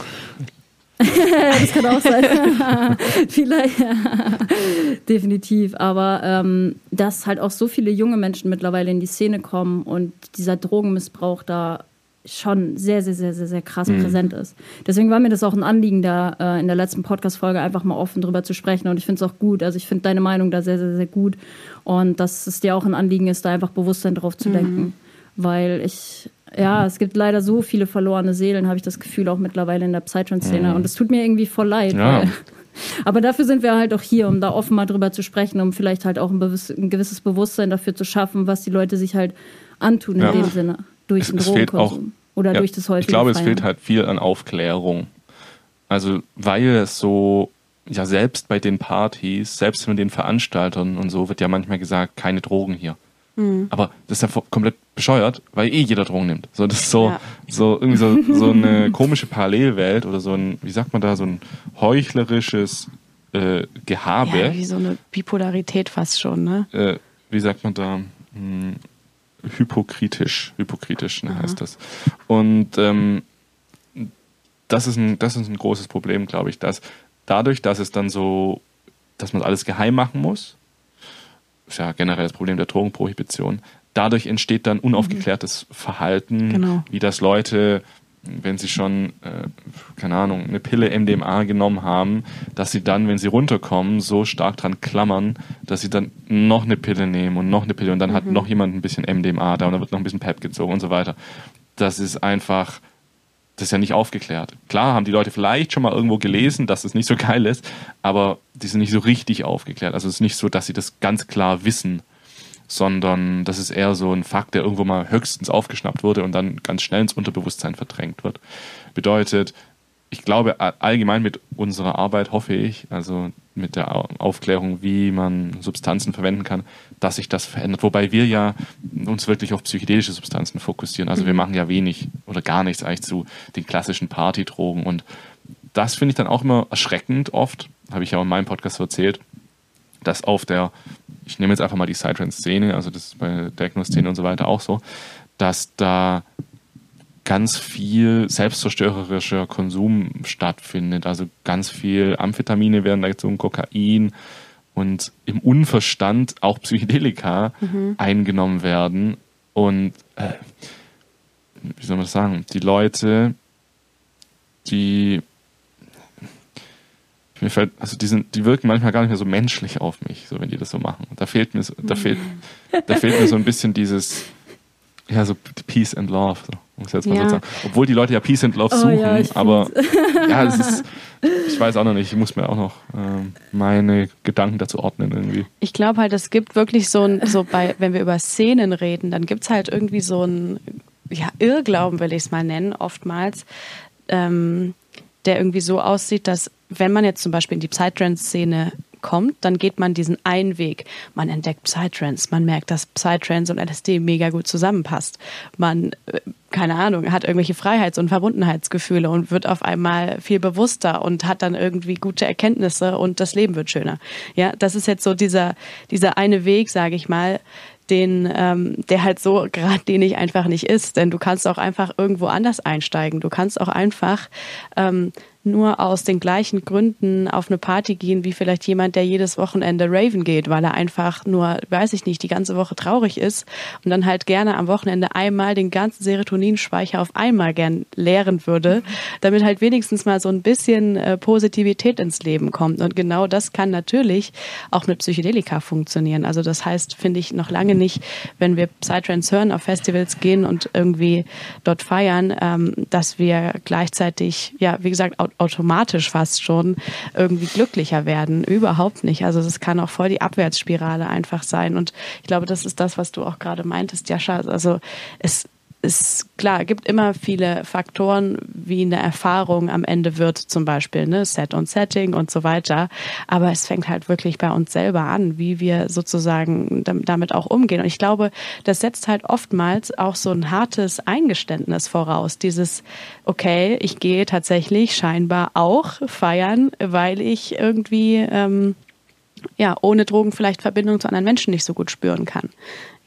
Speaker 1: (laughs) das kann auch sein. (laughs) Vielleicht, ja. (laughs) definitiv. Aber ähm, dass halt auch so viele junge Menschen mittlerweile in die Szene kommen und dieser Drogenmissbrauch da schon sehr, sehr, sehr, sehr, sehr krass mhm. präsent ist. Deswegen war mir das auch ein Anliegen, da äh, in der letzten Podcast-Folge einfach mal offen drüber zu sprechen. Und ich finde es auch gut. Also ich finde deine Meinung da sehr, sehr, sehr gut. Und dass es dir auch ein Anliegen ist, da einfach Bewusstsein drauf zu mhm. denken. Weil ich, ja, es gibt leider so viele verlorene Seelen, habe ich das Gefühl, auch mittlerweile in der Psytrance-Szene. Mhm. Und es tut mir irgendwie voll leid. Ja. Weil, (laughs) aber dafür sind wir halt auch hier, um da offen mal drüber zu sprechen, um vielleicht halt auch ein, ein gewisses Bewusstsein dafür zu schaffen, was die Leute sich halt antun in ja. dem Sinne durch es, den Drogenkonsum oder ja, durch das häufige
Speaker 3: Ich glaube, Feiern. es fehlt halt viel an Aufklärung. Also, weil es so, ja, selbst bei den Partys, selbst mit den Veranstaltern und so, wird ja manchmal gesagt, keine Drogen hier. Mhm. Aber das ist ja komplett bescheuert, weil eh jeder Drogen nimmt. So, das ist so, ja. so irgendwie so, so eine komische Parallelwelt oder so ein, wie sagt man da, so ein heuchlerisches äh, Gehabe. Ja,
Speaker 2: wie so eine Bipolarität fast schon, ne?
Speaker 3: Äh, wie sagt man da? Hm, hypokritisch, hypokritisch ne, heißt das. Und ähm, das, ist ein, das ist ein großes Problem, glaube ich, dass dadurch, dass es dann so, dass man alles geheim machen muss, ist ja generell das Problem der Drogenprohibition, dadurch entsteht dann unaufgeklärtes Verhalten, genau. wie das Leute wenn sie schon, äh, keine Ahnung, eine Pille MDMA genommen haben, dass sie dann, wenn sie runterkommen, so stark dran klammern, dass sie dann noch eine Pille nehmen und noch eine Pille und dann mhm. hat noch jemand ein bisschen MDMA da und dann wird noch ein bisschen Pep gezogen und so weiter. Das ist einfach, das ist ja nicht aufgeklärt. Klar haben die Leute vielleicht schon mal irgendwo gelesen, dass es nicht so geil ist, aber die sind nicht so richtig aufgeklärt. Also es ist nicht so, dass sie das ganz klar wissen sondern das ist eher so ein Fakt, der irgendwo mal höchstens aufgeschnappt wurde und dann ganz schnell ins Unterbewusstsein verdrängt wird. Bedeutet, ich glaube allgemein mit unserer Arbeit hoffe ich, also mit der Aufklärung, wie man Substanzen verwenden kann, dass sich das verändert. Wobei wir ja uns wirklich auf psychedelische Substanzen fokussieren. Also wir machen ja wenig oder gar nichts eigentlich zu den klassischen Partydrogen. Und das finde ich dann auch immer erschreckend oft, habe ich ja in meinem Podcast erzählt, dass auf der ich nehme jetzt einfach mal die Psytrance-Szene, also das ist bei der Techno-Szene und so weiter auch so, dass da ganz viel selbstzerstörerischer Konsum stattfindet. Also ganz viel Amphetamine werden da gezogen, Kokain und im Unverstand auch Psychedelika mhm. eingenommen werden. Und äh, wie soll man das sagen? Die Leute, die mir fällt, also die sind, die wirken manchmal gar nicht mehr so menschlich auf mich, so wenn die das so machen. Da fehlt mir so, da fehlt, da fehlt mir so ein bisschen dieses, ja, so Peace and Love, so, muss jetzt mal ja. so sagen. Obwohl die Leute ja Peace and Love oh, suchen, ja, aber ja, es ist, ich weiß auch noch nicht, ich muss mir auch noch ähm, meine Gedanken dazu ordnen irgendwie.
Speaker 2: Ich glaube halt, es gibt wirklich so ein, so bei, wenn wir über Szenen reden, dann gibt es halt irgendwie so ein, ja, Irrglauben will ich es mal nennen, oftmals, ähm, der irgendwie so aussieht, dass wenn man jetzt zum Beispiel in die Psytrance-Szene kommt, dann geht man diesen einen Weg. Man entdeckt Psytrance, man merkt, dass Psytrance und LSD mega gut zusammenpasst. Man, äh, keine Ahnung, hat irgendwelche Freiheits- und Verbundenheitsgefühle und wird auf einmal viel bewusster und hat dann irgendwie gute Erkenntnisse und das Leben wird schöner. Ja, das ist jetzt so dieser, dieser eine Weg, sage ich mal, den, ähm, der halt so geradlinig einfach nicht ist. Denn du kannst auch einfach irgendwo anders einsteigen. Du kannst auch einfach ähm, nur aus den gleichen Gründen auf eine Party gehen, wie vielleicht jemand, der jedes Wochenende Raven geht, weil er einfach nur, weiß ich nicht, die ganze Woche traurig ist und dann halt gerne am Wochenende einmal den ganzen Serotoninspeicher auf einmal gern leeren würde, damit halt wenigstens mal so ein bisschen äh, Positivität ins Leben kommt. Und genau das kann natürlich auch mit Psychedelika funktionieren. Also das heißt, finde ich noch lange nicht, wenn wir Psytrance hören, auf Festivals gehen und irgendwie dort feiern, ähm, dass wir gleichzeitig, ja, wie gesagt, automatisch fast schon irgendwie glücklicher werden. Überhaupt nicht. Also es kann auch voll die Abwärtsspirale einfach sein. Und ich glaube, das ist das, was du auch gerade meintest, Jascha. Also es es klar gibt immer viele Faktoren, wie eine Erfahrung am Ende wird, zum Beispiel ne, Set und Setting und so weiter. Aber es fängt halt wirklich bei uns selber an, wie wir sozusagen damit auch umgehen. Und ich glaube, das setzt halt oftmals auch so ein hartes Eingeständnis voraus. Dieses, okay, ich gehe tatsächlich scheinbar auch feiern, weil ich irgendwie ähm, ja, ohne Drogen vielleicht Verbindung zu anderen Menschen nicht so gut spüren kann.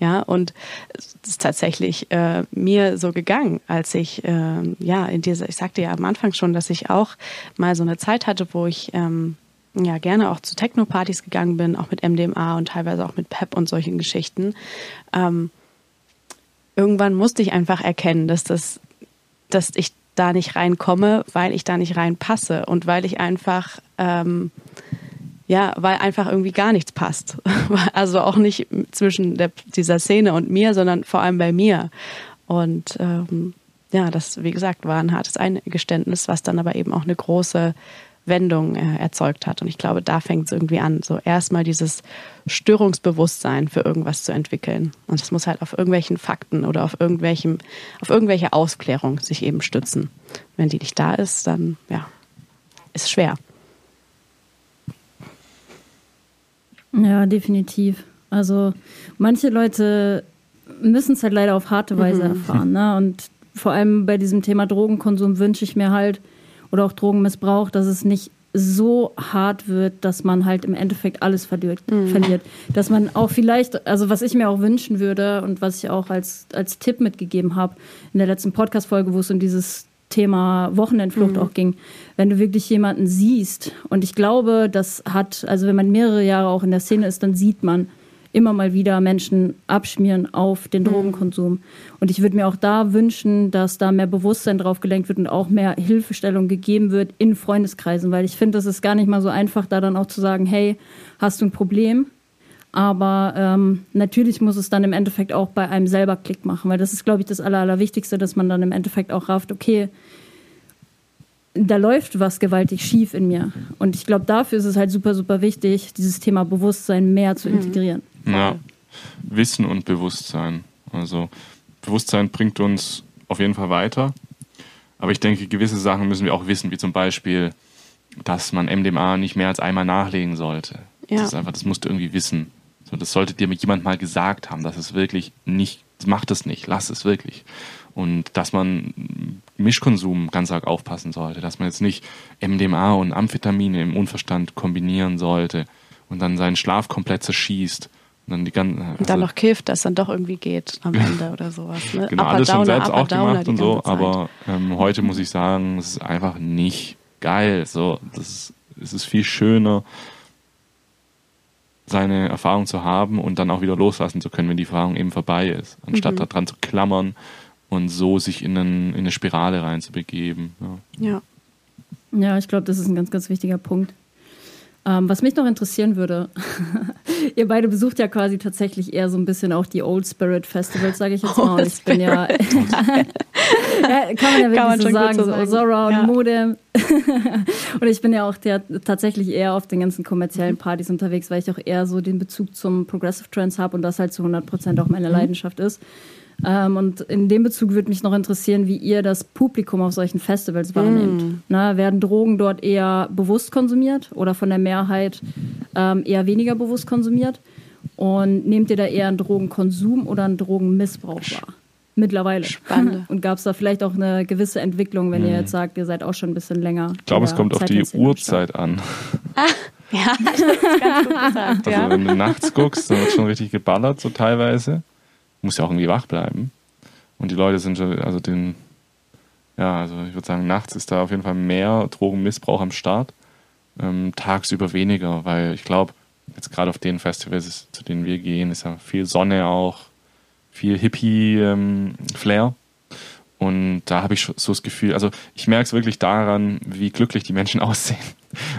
Speaker 2: Ja, und es ist tatsächlich äh, mir so gegangen, als ich, äh, ja, in dieser, ich sagte ja am Anfang schon, dass ich auch mal so eine Zeit hatte, wo ich ähm, ja gerne auch zu Techno-Partys gegangen bin, auch mit MDMA und teilweise auch mit PEP und solchen Geschichten. Ähm, irgendwann musste ich einfach erkennen, dass das, dass ich da nicht reinkomme, weil ich da nicht reinpasse und weil ich einfach ähm, ja, weil einfach irgendwie gar nichts passt. (laughs) Also auch nicht zwischen der, dieser Szene und mir, sondern vor allem bei mir. Und ähm, ja, das, wie gesagt, war ein hartes Eingeständnis, was dann aber eben auch eine große Wendung äh, erzeugt hat. Und ich glaube, da fängt es irgendwie an, so erstmal dieses Störungsbewusstsein für irgendwas zu entwickeln. Und das muss halt auf irgendwelchen Fakten oder auf irgendwelchem, auf irgendwelche Aufklärung sich eben stützen. Wenn die nicht da ist, dann ja, ist schwer.
Speaker 1: Ja, definitiv. Also manche Leute müssen es halt leider auf harte Weise mhm. erfahren. Ne? Und vor allem bei diesem Thema Drogenkonsum wünsche ich mir halt, oder auch Drogenmissbrauch, dass es nicht so hart wird, dass man halt im Endeffekt alles verliert, mhm. verliert. Dass man auch vielleicht, also was ich mir auch wünschen würde und was ich auch als, als Tipp mitgegeben habe in der letzten Podcast-Folge, wo es um dieses Thema Wochenendflucht mhm. auch ging, wenn du wirklich jemanden siehst. Und ich glaube, das hat, also wenn man mehrere Jahre auch in der Szene ist, dann sieht man immer mal wieder Menschen abschmieren auf den mhm. Drogenkonsum. Und ich würde mir auch da wünschen, dass da mehr Bewusstsein drauf gelenkt wird und auch mehr Hilfestellung gegeben wird in Freundeskreisen, weil ich finde, das ist gar nicht mal so einfach, da dann auch zu sagen, hey, hast du ein Problem? Aber ähm, natürlich muss es dann im Endeffekt auch bei einem selber Klick machen, weil das ist, glaube ich, das Aller, Allerwichtigste, dass man dann im Endeffekt auch rafft, okay, da läuft was gewaltig schief in mir. Und ich glaube, dafür ist es halt super, super wichtig, dieses Thema Bewusstsein mehr zu mhm. integrieren.
Speaker 3: Ja, Wissen und Bewusstsein. Also Bewusstsein bringt uns auf jeden Fall weiter. Aber ich denke, gewisse Sachen müssen wir auch wissen, wie zum Beispiel, dass man MDMA nicht mehr als einmal nachlegen sollte. Ja. Das ist einfach, das musst du irgendwie wissen. So, das sollte dir jemand mal gesagt haben, dass es wirklich nicht, mach das nicht, lass es wirklich. Und dass man Mischkonsum ganz arg aufpassen sollte, dass man jetzt nicht MDMA und Amphetamine im Unverstand kombinieren sollte und dann seinen Schlaf komplett zerschießt. Und dann, die ganzen,
Speaker 2: also und dann noch kifft, dass dann doch irgendwie geht am Ende oder sowas. Ne?
Speaker 3: Genau, alles schon selbst auch gemacht und so, aber ähm, heute muss ich sagen, es ist einfach nicht geil. So, das, es ist viel schöner, seine Erfahrung zu haben und dann auch wieder loslassen zu können, wenn die Erfahrung eben vorbei ist, anstatt mhm. daran zu klammern und so sich in, einen, in eine Spirale reinzubegeben.
Speaker 2: Ja, ja.
Speaker 1: ja ich glaube, das ist ein ganz, ganz wichtiger Punkt. Ähm, was mich noch interessieren würde, (laughs) ihr beide besucht ja quasi tatsächlich eher so ein bisschen auch die Old Spirit Festivals, sage ich jetzt mal. Und ich bin ja, (laughs) ja, kann man ja wirklich man so sagen, so, sagen. Zora und ja. Modem. (laughs) und ich bin ja auch der, tatsächlich eher auf den ganzen kommerziellen Partys unterwegs, weil ich auch eher so den Bezug zum Progressive Trance habe und das halt zu 100 Prozent auch meine mhm. Leidenschaft ist. Ähm, und in dem Bezug würde mich noch interessieren, wie ihr das Publikum auf solchen Festivals wahrnehmt. Mm. Na, werden Drogen dort eher bewusst konsumiert oder von der Mehrheit ähm, eher weniger bewusst konsumiert? Und nehmt ihr da eher einen Drogenkonsum oder einen Drogenmissbrauch wahr? Mittlerweile.
Speaker 2: Spannend. (laughs)
Speaker 1: Und gab es da vielleicht auch eine gewisse Entwicklung, wenn mm. ihr jetzt sagt, ihr seid auch schon ein bisschen länger?
Speaker 3: Ich glaube, es kommt auf die Uhrzeit an.
Speaker 2: Ah, ja, das (laughs) ist ganz gut
Speaker 3: gesagt. Also, ja. wenn du nachts guckst, dann wird schon richtig geballert, so teilweise muss ja auch irgendwie wach bleiben. Und die Leute sind also den, ja, also ich würde sagen, nachts ist da auf jeden Fall mehr Drogenmissbrauch am Start. Ähm, tagsüber weniger, weil ich glaube, jetzt gerade auf den Festivals, zu denen wir gehen, ist ja viel Sonne auch, viel Hippie-Flair. Ähm, und da habe ich so das Gefühl, also ich merke es wirklich daran, wie glücklich die Menschen (laughs) aussehen.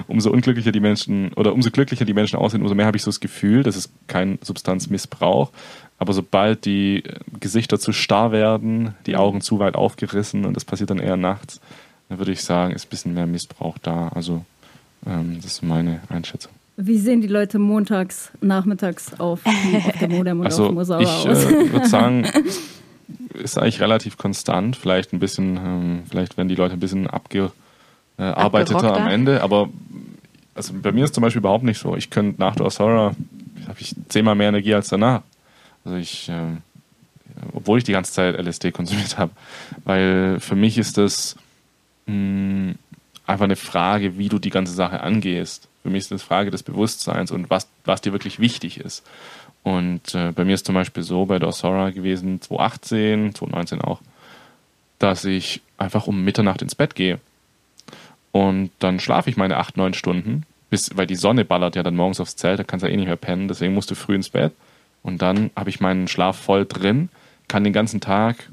Speaker 3: Umso unglücklicher die Menschen oder umso glücklicher die Menschen aussehen, umso mehr habe ich so das Gefühl, das ist kein Substanzmissbrauch, aber sobald die äh, Gesichter zu starr werden, die Augen zu weit aufgerissen und das passiert dann eher nachts, dann würde ich sagen, ist ein bisschen mehr Missbrauch da. Also ähm, das ist meine Einschätzung.
Speaker 1: Wie sehen die Leute montags, nachmittags auf, (laughs) auf der Modem oder
Speaker 3: also
Speaker 1: auf Mosauer
Speaker 3: ich,
Speaker 1: aus?
Speaker 3: Ich äh, würde (laughs) sagen, ist eigentlich relativ konstant. Vielleicht ein bisschen, ähm, vielleicht werden die Leute ein bisschen abgearbeiteter am Ende, aber also bei mir ist zum Beispiel überhaupt nicht so. Ich könnte nach der Osora habe ich zehnmal mehr Energie als danach. Also ich, äh, obwohl ich die ganze Zeit LSD konsumiert habe, weil für mich ist das mh, hm, einfach eine Frage, wie du die ganze Sache angehst. Für mich ist das eine Frage des Bewusstseins und was, was dir wirklich wichtig ist. Und äh, bei mir ist zum Beispiel so bei der Osora gewesen, 2018, 2019 auch, dass ich einfach um Mitternacht ins Bett gehe. Und dann schlafe ich meine acht, neun Stunden, bis, weil die Sonne ballert ja dann morgens aufs Zelt, da kannst du ja eh nicht mehr pennen, deswegen musst du früh ins Bett. Und dann habe ich meinen Schlaf voll drin, kann den ganzen Tag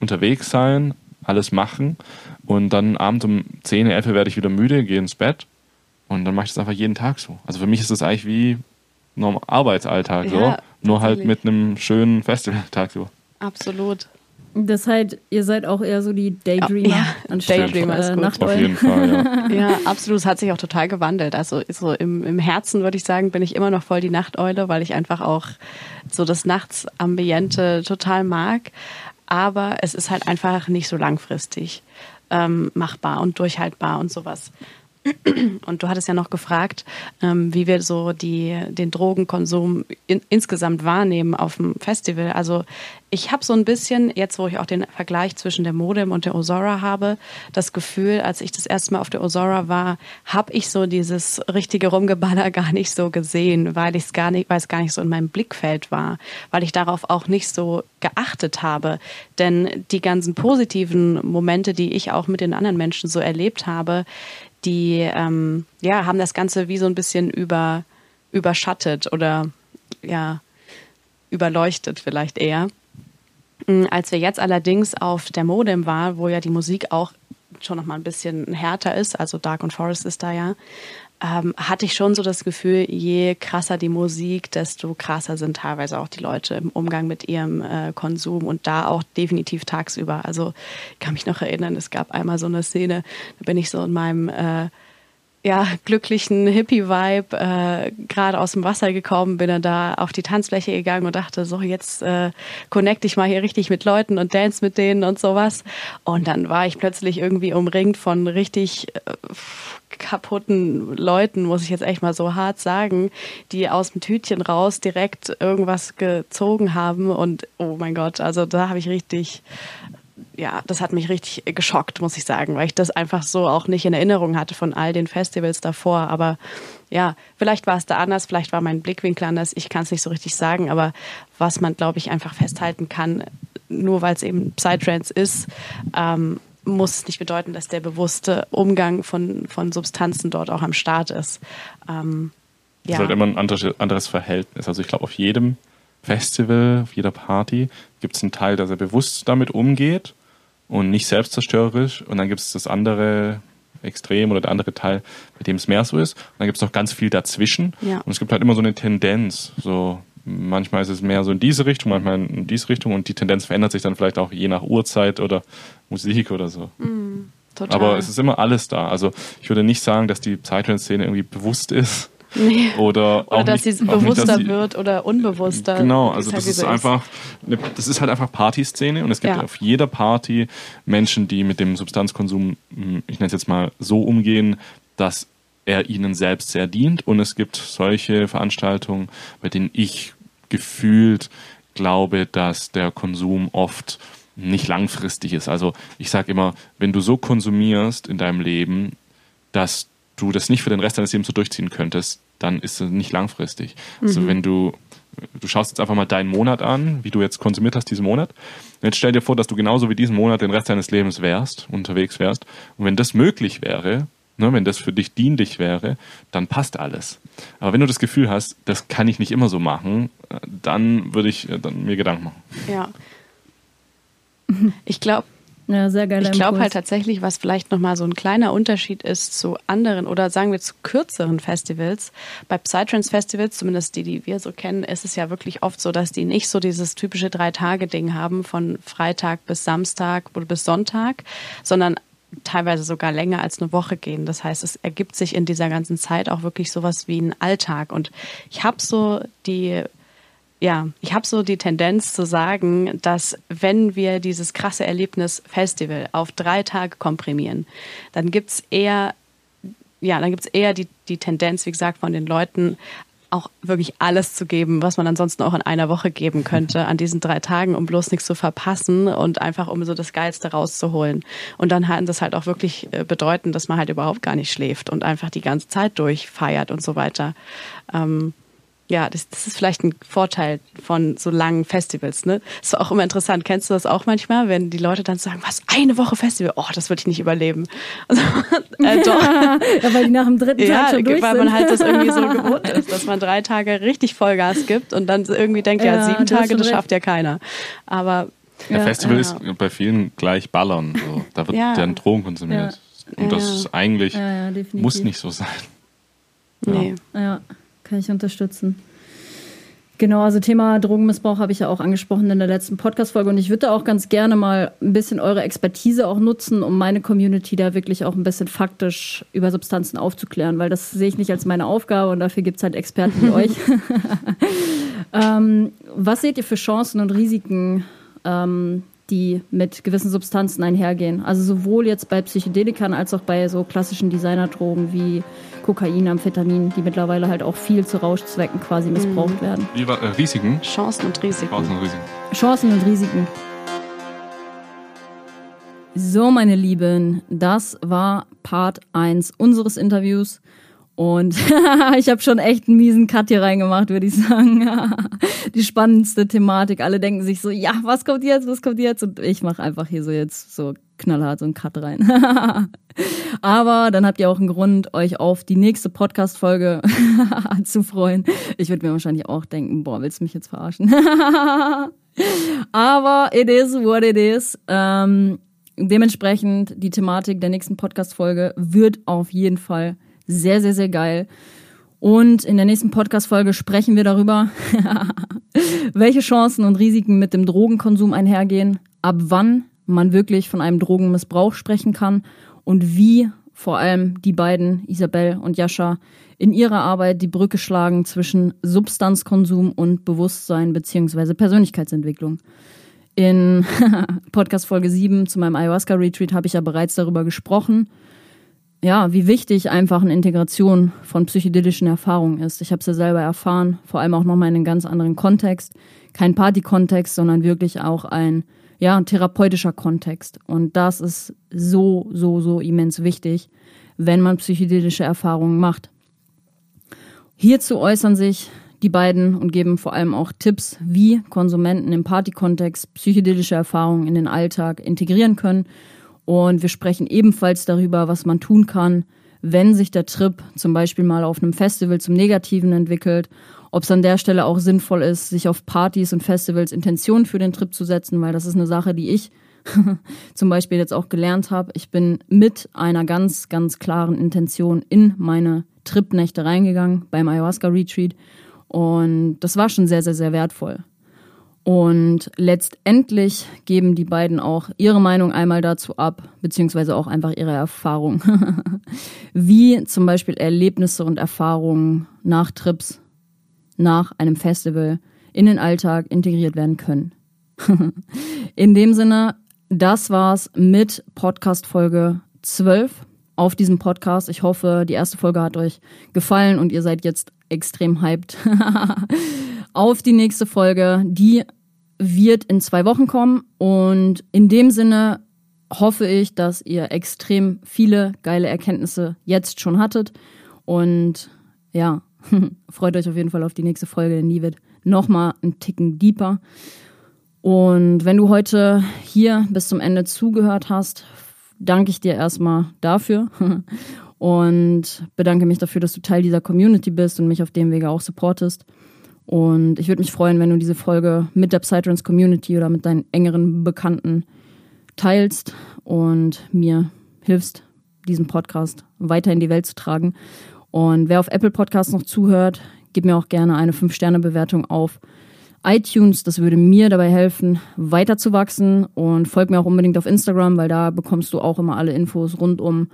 Speaker 3: unterwegs sein, alles machen. Und dann abends um 10, 11 werde ich wieder müde, gehe ins Bett. Und dann mache ich das einfach jeden Tag so. Also für mich ist das eigentlich wie normal Arbeitsalltag ja, so, nur halt mit einem schönen Festivaltag so.
Speaker 2: Absolut.
Speaker 1: Das heißt, ihr seid auch eher so die Daydreamer ja,
Speaker 2: anstatt Daydreamer ist
Speaker 1: äh,
Speaker 2: gut.
Speaker 3: Auf jeden Fall, ja. (laughs)
Speaker 2: ja, (laughs) absolut. Es hat sich auch total gewandelt. Also so im, im Herzen würde ich sagen, bin ich immer noch voll die Nachteule, weil ich einfach auch so das Nachtsambiente total mag. Aber es ist halt einfach nicht so langfristig ähm, machbar und durchhaltbar und sowas. Und du hattest ja noch gefragt, ähm, wie wir so die, den Drogenkonsum in, insgesamt wahrnehmen auf dem Festival. Also ich habe so ein bisschen, jetzt wo ich auch den Vergleich zwischen der Modem und der Osora habe, das Gefühl, als ich das erste Mal auf der Osora war, habe ich so dieses richtige Rumgeballer (laughs) gar nicht so gesehen, weil ich es gar nicht, weil es gar nicht so in meinem Blickfeld war, weil ich darauf auch nicht so geachtet habe. Denn die ganzen positiven Momente, die ich auch mit den anderen Menschen so erlebt habe, die ähm, ja, haben das Ganze wie so ein bisschen über, überschattet oder ja, überleuchtet vielleicht eher. Mm, als wir jetzt allerdings auf der Modem waren, wo ja die Musik auch schon noch mal ein bisschen härter ist, also Dark and Forest ist da ja, ähm, hatte ich schon so das Gefühl, je krasser die Musik, desto krasser sind teilweise auch die Leute im Umgang mit ihrem äh, Konsum und da auch definitiv tagsüber. Also ich kann mich noch erinnern, es gab einmal so eine Szene, da bin ich so in meinem äh, ja, glücklichen Hippie-Vibe äh, gerade aus dem Wasser gekommen, bin dann da auf die Tanzfläche gegangen und dachte, so jetzt äh, connecte ich mal hier richtig mit Leuten und dance mit denen und sowas. Und dann war ich plötzlich irgendwie umringt von richtig äh, kaputten Leuten, muss ich jetzt echt mal so hart sagen, die aus dem Tütchen raus direkt irgendwas gezogen haben und oh mein Gott, also da habe ich richtig ja, das hat mich richtig geschockt, muss ich sagen, weil ich das einfach so auch nicht in Erinnerung hatte von all den Festivals davor. Aber ja, vielleicht war es da anders, vielleicht war mein Blickwinkel anders, ich kann es nicht so richtig sagen, aber was man, glaube ich, einfach festhalten kann, nur weil es eben Psytrance ist, ähm, muss nicht bedeuten, dass der bewusste Umgang von, von Substanzen dort auch am Start ist. Ähm,
Speaker 3: ja. Das ist halt immer ein anderes, anderes Verhältnis. Also ich glaube, auf jedem Festival, auf jeder Party gibt es einen Teil, der sehr bewusst damit umgeht und nicht selbstzerstörerisch. Und dann gibt es das andere Extrem oder der andere Teil, bei dem es mehr so ist. Und dann gibt es noch ganz viel dazwischen. Ja. Und es gibt halt immer so eine Tendenz. So manchmal ist es mehr so in diese Richtung, manchmal in diese Richtung. Und die Tendenz verändert sich dann vielleicht auch je nach Uhrzeit oder Musik oder so. Mm, Aber es ist immer alles da. Also ich würde nicht sagen, dass die Psytrance-Szene irgendwie bewusst ist. (laughs) Nee. Oder,
Speaker 2: oder dass nicht, sie bewusster nicht, sie, wird oder unbewusster.
Speaker 3: Genau, also das ist einfach, das ist halt einfach Partyszene und es gibt ja. auf jeder Party Menschen, die mit dem Substanzkonsum, hm, ich nenne es jetzt mal so umgehen, dass er ihnen selbst sehr dient und es gibt solche Veranstaltungen, bei denen ich gefühlt glaube, dass der Konsum oft nicht langfristig ist. Also ich sage immer, wenn du so konsumierst in deinem Leben, dass du das nicht für den Rest deines Lebens so durchziehen könntest, dann ist es nicht langfristig. Also mhm. Also wenn du, du schaust jetzt einfach mal deinen Monat an, wie du jetzt konsumiert hast diesen Monat. Und jetzt stell dir vor, dass du genauso wie diesen Monat den Rest deines Lebens wärst, unterwegs wärst. Und wenn das möglich wäre, ne, wenn das für dich dienlich wäre, dann passt alles. Aber wenn du das Gefühl hast, das kann ich nicht immer so machen, dann würde ich äh, dann mir Gedanken machen.
Speaker 2: Ja. Ich glaube,
Speaker 1: ja, sehr geil.
Speaker 2: Ich glaube halt tatsächlich, was vielleicht nochmal so ein kleiner Unterschied ist zu anderen oder sagen wir zu kürzeren Festivals. Bei Psytrance-Festivals, zumindest die, die wir so kennen, ist es ja wirklich oft so, dass die nicht so dieses typische Drei-Tage-Ding haben von Freitag bis Samstag oder bis Sonntag, sondern teilweise sogar länger als eine Woche gehen. Das heißt, es ergibt sich in dieser ganzen Zeit auch wirklich sowas wie ein Alltag. Und ich habe so die ja, ich habe so die Tendenz zu sagen, dass wenn wir dieses krasse Erlebnis Festival auf drei Tage komprimieren, dann gibt's eher, ja, dann gibt's eher die, die Tendenz, wie gesagt, von den Leuten auch wirklich alles zu geben, was man ansonsten auch in einer Woche geben könnte, an diesen drei Tagen, um bloß nichts zu verpassen und einfach um so das Geilste rauszuholen. Und dann hat das halt auch wirklich äh, bedeuten, dass man halt überhaupt gar nicht schläft und einfach die ganze Zeit durchfeiert und so weiter. Ähm, ja, das, das ist vielleicht ein Vorteil von so langen Festivals. Ne, ist auch immer interessant. Kennst du das auch manchmal, wenn die Leute dann sagen, was eine Woche Festival? Oh, das würde ich nicht überleben. Also, (laughs)
Speaker 1: äh, doch. ja, weil die nach dem dritten Tag ja, schon durch
Speaker 2: weil
Speaker 1: sind.
Speaker 2: man halt das irgendwie so (laughs) gewohnt ist, dass man drei Tage richtig Vollgas gibt und dann irgendwie denkt, ja, ja sieben Tage, das schafft ja keiner. Aber
Speaker 3: ja, Festival ja. ist bei vielen gleich Ballern. So. Da wird ja. dann Drogen konsumiert. Und das ist eigentlich muss nicht so sein.
Speaker 2: Nee.
Speaker 1: Ja. Kann ich unterstützen. Genau, also Thema Drogenmissbrauch habe ich ja auch angesprochen in der letzten Podcast-Folge und ich würde da auch ganz gerne mal ein bisschen eure Expertise auch nutzen, um meine Community da wirklich auch ein bisschen faktisch über Substanzen aufzuklären, weil das sehe ich nicht als meine Aufgabe und dafür gibt es halt Experten wie euch. (laughs) (laughs) ähm, was seht ihr für Chancen und Risiken, ähm, die mit gewissen Substanzen einhergehen? Also sowohl jetzt bei Psychedelikern als auch bei so klassischen Designerdrogen wie Kokain, Amphetamin, die mittlerweile halt auch viel zu Rauschzwecken quasi missbraucht mhm. werden.
Speaker 3: Wie war, äh, Risiken?
Speaker 2: Chancen und Risiken.
Speaker 3: Chancen und Risiken.
Speaker 1: Chancen und Risiken. So, meine Lieben, das war Part 1 unseres Interviews. Und (laughs) ich habe schon echt einen miesen Cut hier reingemacht, würde ich sagen. (laughs) Die spannendste Thematik. Alle denken sich so, ja, was kommt jetzt, was kommt jetzt? Und ich mache einfach hier so jetzt so knallhart so einen Cut rein. (laughs) Aber dann habt ihr auch einen Grund, euch auf die nächste Podcast-Folge zu freuen. Ich würde mir wahrscheinlich auch denken, boah, willst du mich jetzt verarschen? Aber it is what it is. Ähm, dementsprechend, die Thematik der nächsten Podcast-Folge wird auf jeden Fall sehr, sehr, sehr geil. Und in der nächsten Podcast-Folge sprechen wir darüber, (laughs) welche Chancen und Risiken mit dem Drogenkonsum einhergehen, ab wann man wirklich von einem Drogenmissbrauch sprechen kann und wie vor allem die beiden, Isabel und Jascha, in ihrer Arbeit die Brücke schlagen zwischen Substanzkonsum und Bewusstsein bzw. Persönlichkeitsentwicklung. In (laughs) Podcast Folge 7 zu meinem Ayahuasca-Retreat habe ich ja bereits darüber gesprochen, ja, wie wichtig einfach eine Integration von psychedelischen Erfahrungen ist. Ich habe es ja selber erfahren, vor allem auch nochmal in einem ganz anderen Kontext. Kein Party-Kontext, sondern wirklich auch ein, ja, therapeutischer Kontext. Und das ist so, so, so immens wichtig, wenn man psychedelische Erfahrungen macht. Hierzu äußern sich die beiden und geben vor allem auch Tipps, wie Konsumenten im Party-Kontext psychedelische Erfahrungen in den Alltag integrieren können und wir sprechen ebenfalls darüber, was man tun kann, wenn sich der Trip zum Beispiel mal auf einem Festival zum Negativen entwickelt, ob es an der Stelle auch sinnvoll ist, sich auf Partys und Festivals Intentionen für den Trip zu setzen, weil das ist eine Sache, die ich (laughs) zum Beispiel jetzt auch gelernt habe. Ich bin mit einer ganz, ganz klaren Intention in meine Tripnächte reingegangen beim Ayahuasca-Retreat und das war schon sehr, sehr, sehr wertvoll. Und letztendlich geben die beiden auch ihre Meinung einmal dazu ab, beziehungsweise auch einfach ihre Erfahrung, (laughs) wie zum Beispiel Erlebnisse und Erfahrungen nach Trips, nach einem Festival in den Alltag integriert werden können. (laughs) in dem Sinne, das war's mit Podcast Folge 12 auf diesem Podcast. Ich hoffe, die erste Folge hat euch gefallen und ihr seid jetzt extrem hyped (laughs) auf die nächste Folge, die wird in zwei Wochen kommen und in dem Sinne hoffe ich, dass ihr extrem viele geile Erkenntnisse jetzt schon hattet und ja, (laughs) freut euch auf jeden Fall auf die nächste Folge, denn die wird nochmal einen Ticken deeper. Und wenn du heute hier bis zum Ende zugehört hast, danke ich dir erstmal dafür (laughs) und bedanke mich dafür, dass du Teil dieser Community bist und mich auf dem Wege auch supportest. Und ich würde mich freuen, wenn du diese Folge mit der Psytrance Community oder mit deinen engeren Bekannten teilst und mir hilfst, diesen Podcast weiter in die Welt zu tragen. Und wer auf Apple Podcasts noch zuhört, gib mir auch gerne eine 5-Sterne-Bewertung auf iTunes. Das würde mir dabei helfen, weiter zu wachsen. Und folg mir auch unbedingt auf Instagram, weil da bekommst du auch immer alle Infos rund um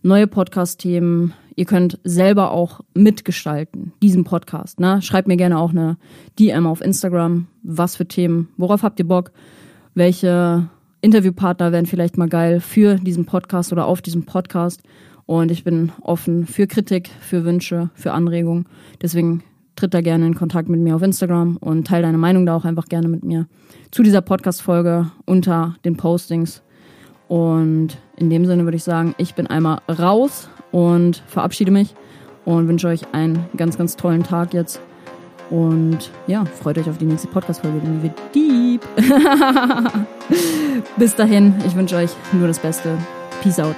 Speaker 1: neue Podcast-Themen, ihr könnt selber auch mitgestalten, diesen Podcast. Ne? Schreibt mir gerne auch eine DM auf Instagram. Was für Themen? Worauf habt ihr Bock? Welche Interviewpartner wären vielleicht mal geil für diesen Podcast oder auf diesem Podcast? Und ich bin offen für Kritik, für Wünsche, für Anregungen. Deswegen tritt da gerne in Kontakt mit mir auf Instagram und teile deine Meinung da auch einfach gerne mit mir zu dieser Podcast-Folge unter den Postings. Und in dem Sinne würde ich sagen, ich bin einmal raus und verabschiede mich und wünsche euch einen ganz, ganz tollen Tag jetzt. Und ja, freut euch auf die nächste Podcast-Folge, die wird deep. (laughs) Bis dahin, ich wünsche euch nur das Beste. Peace out.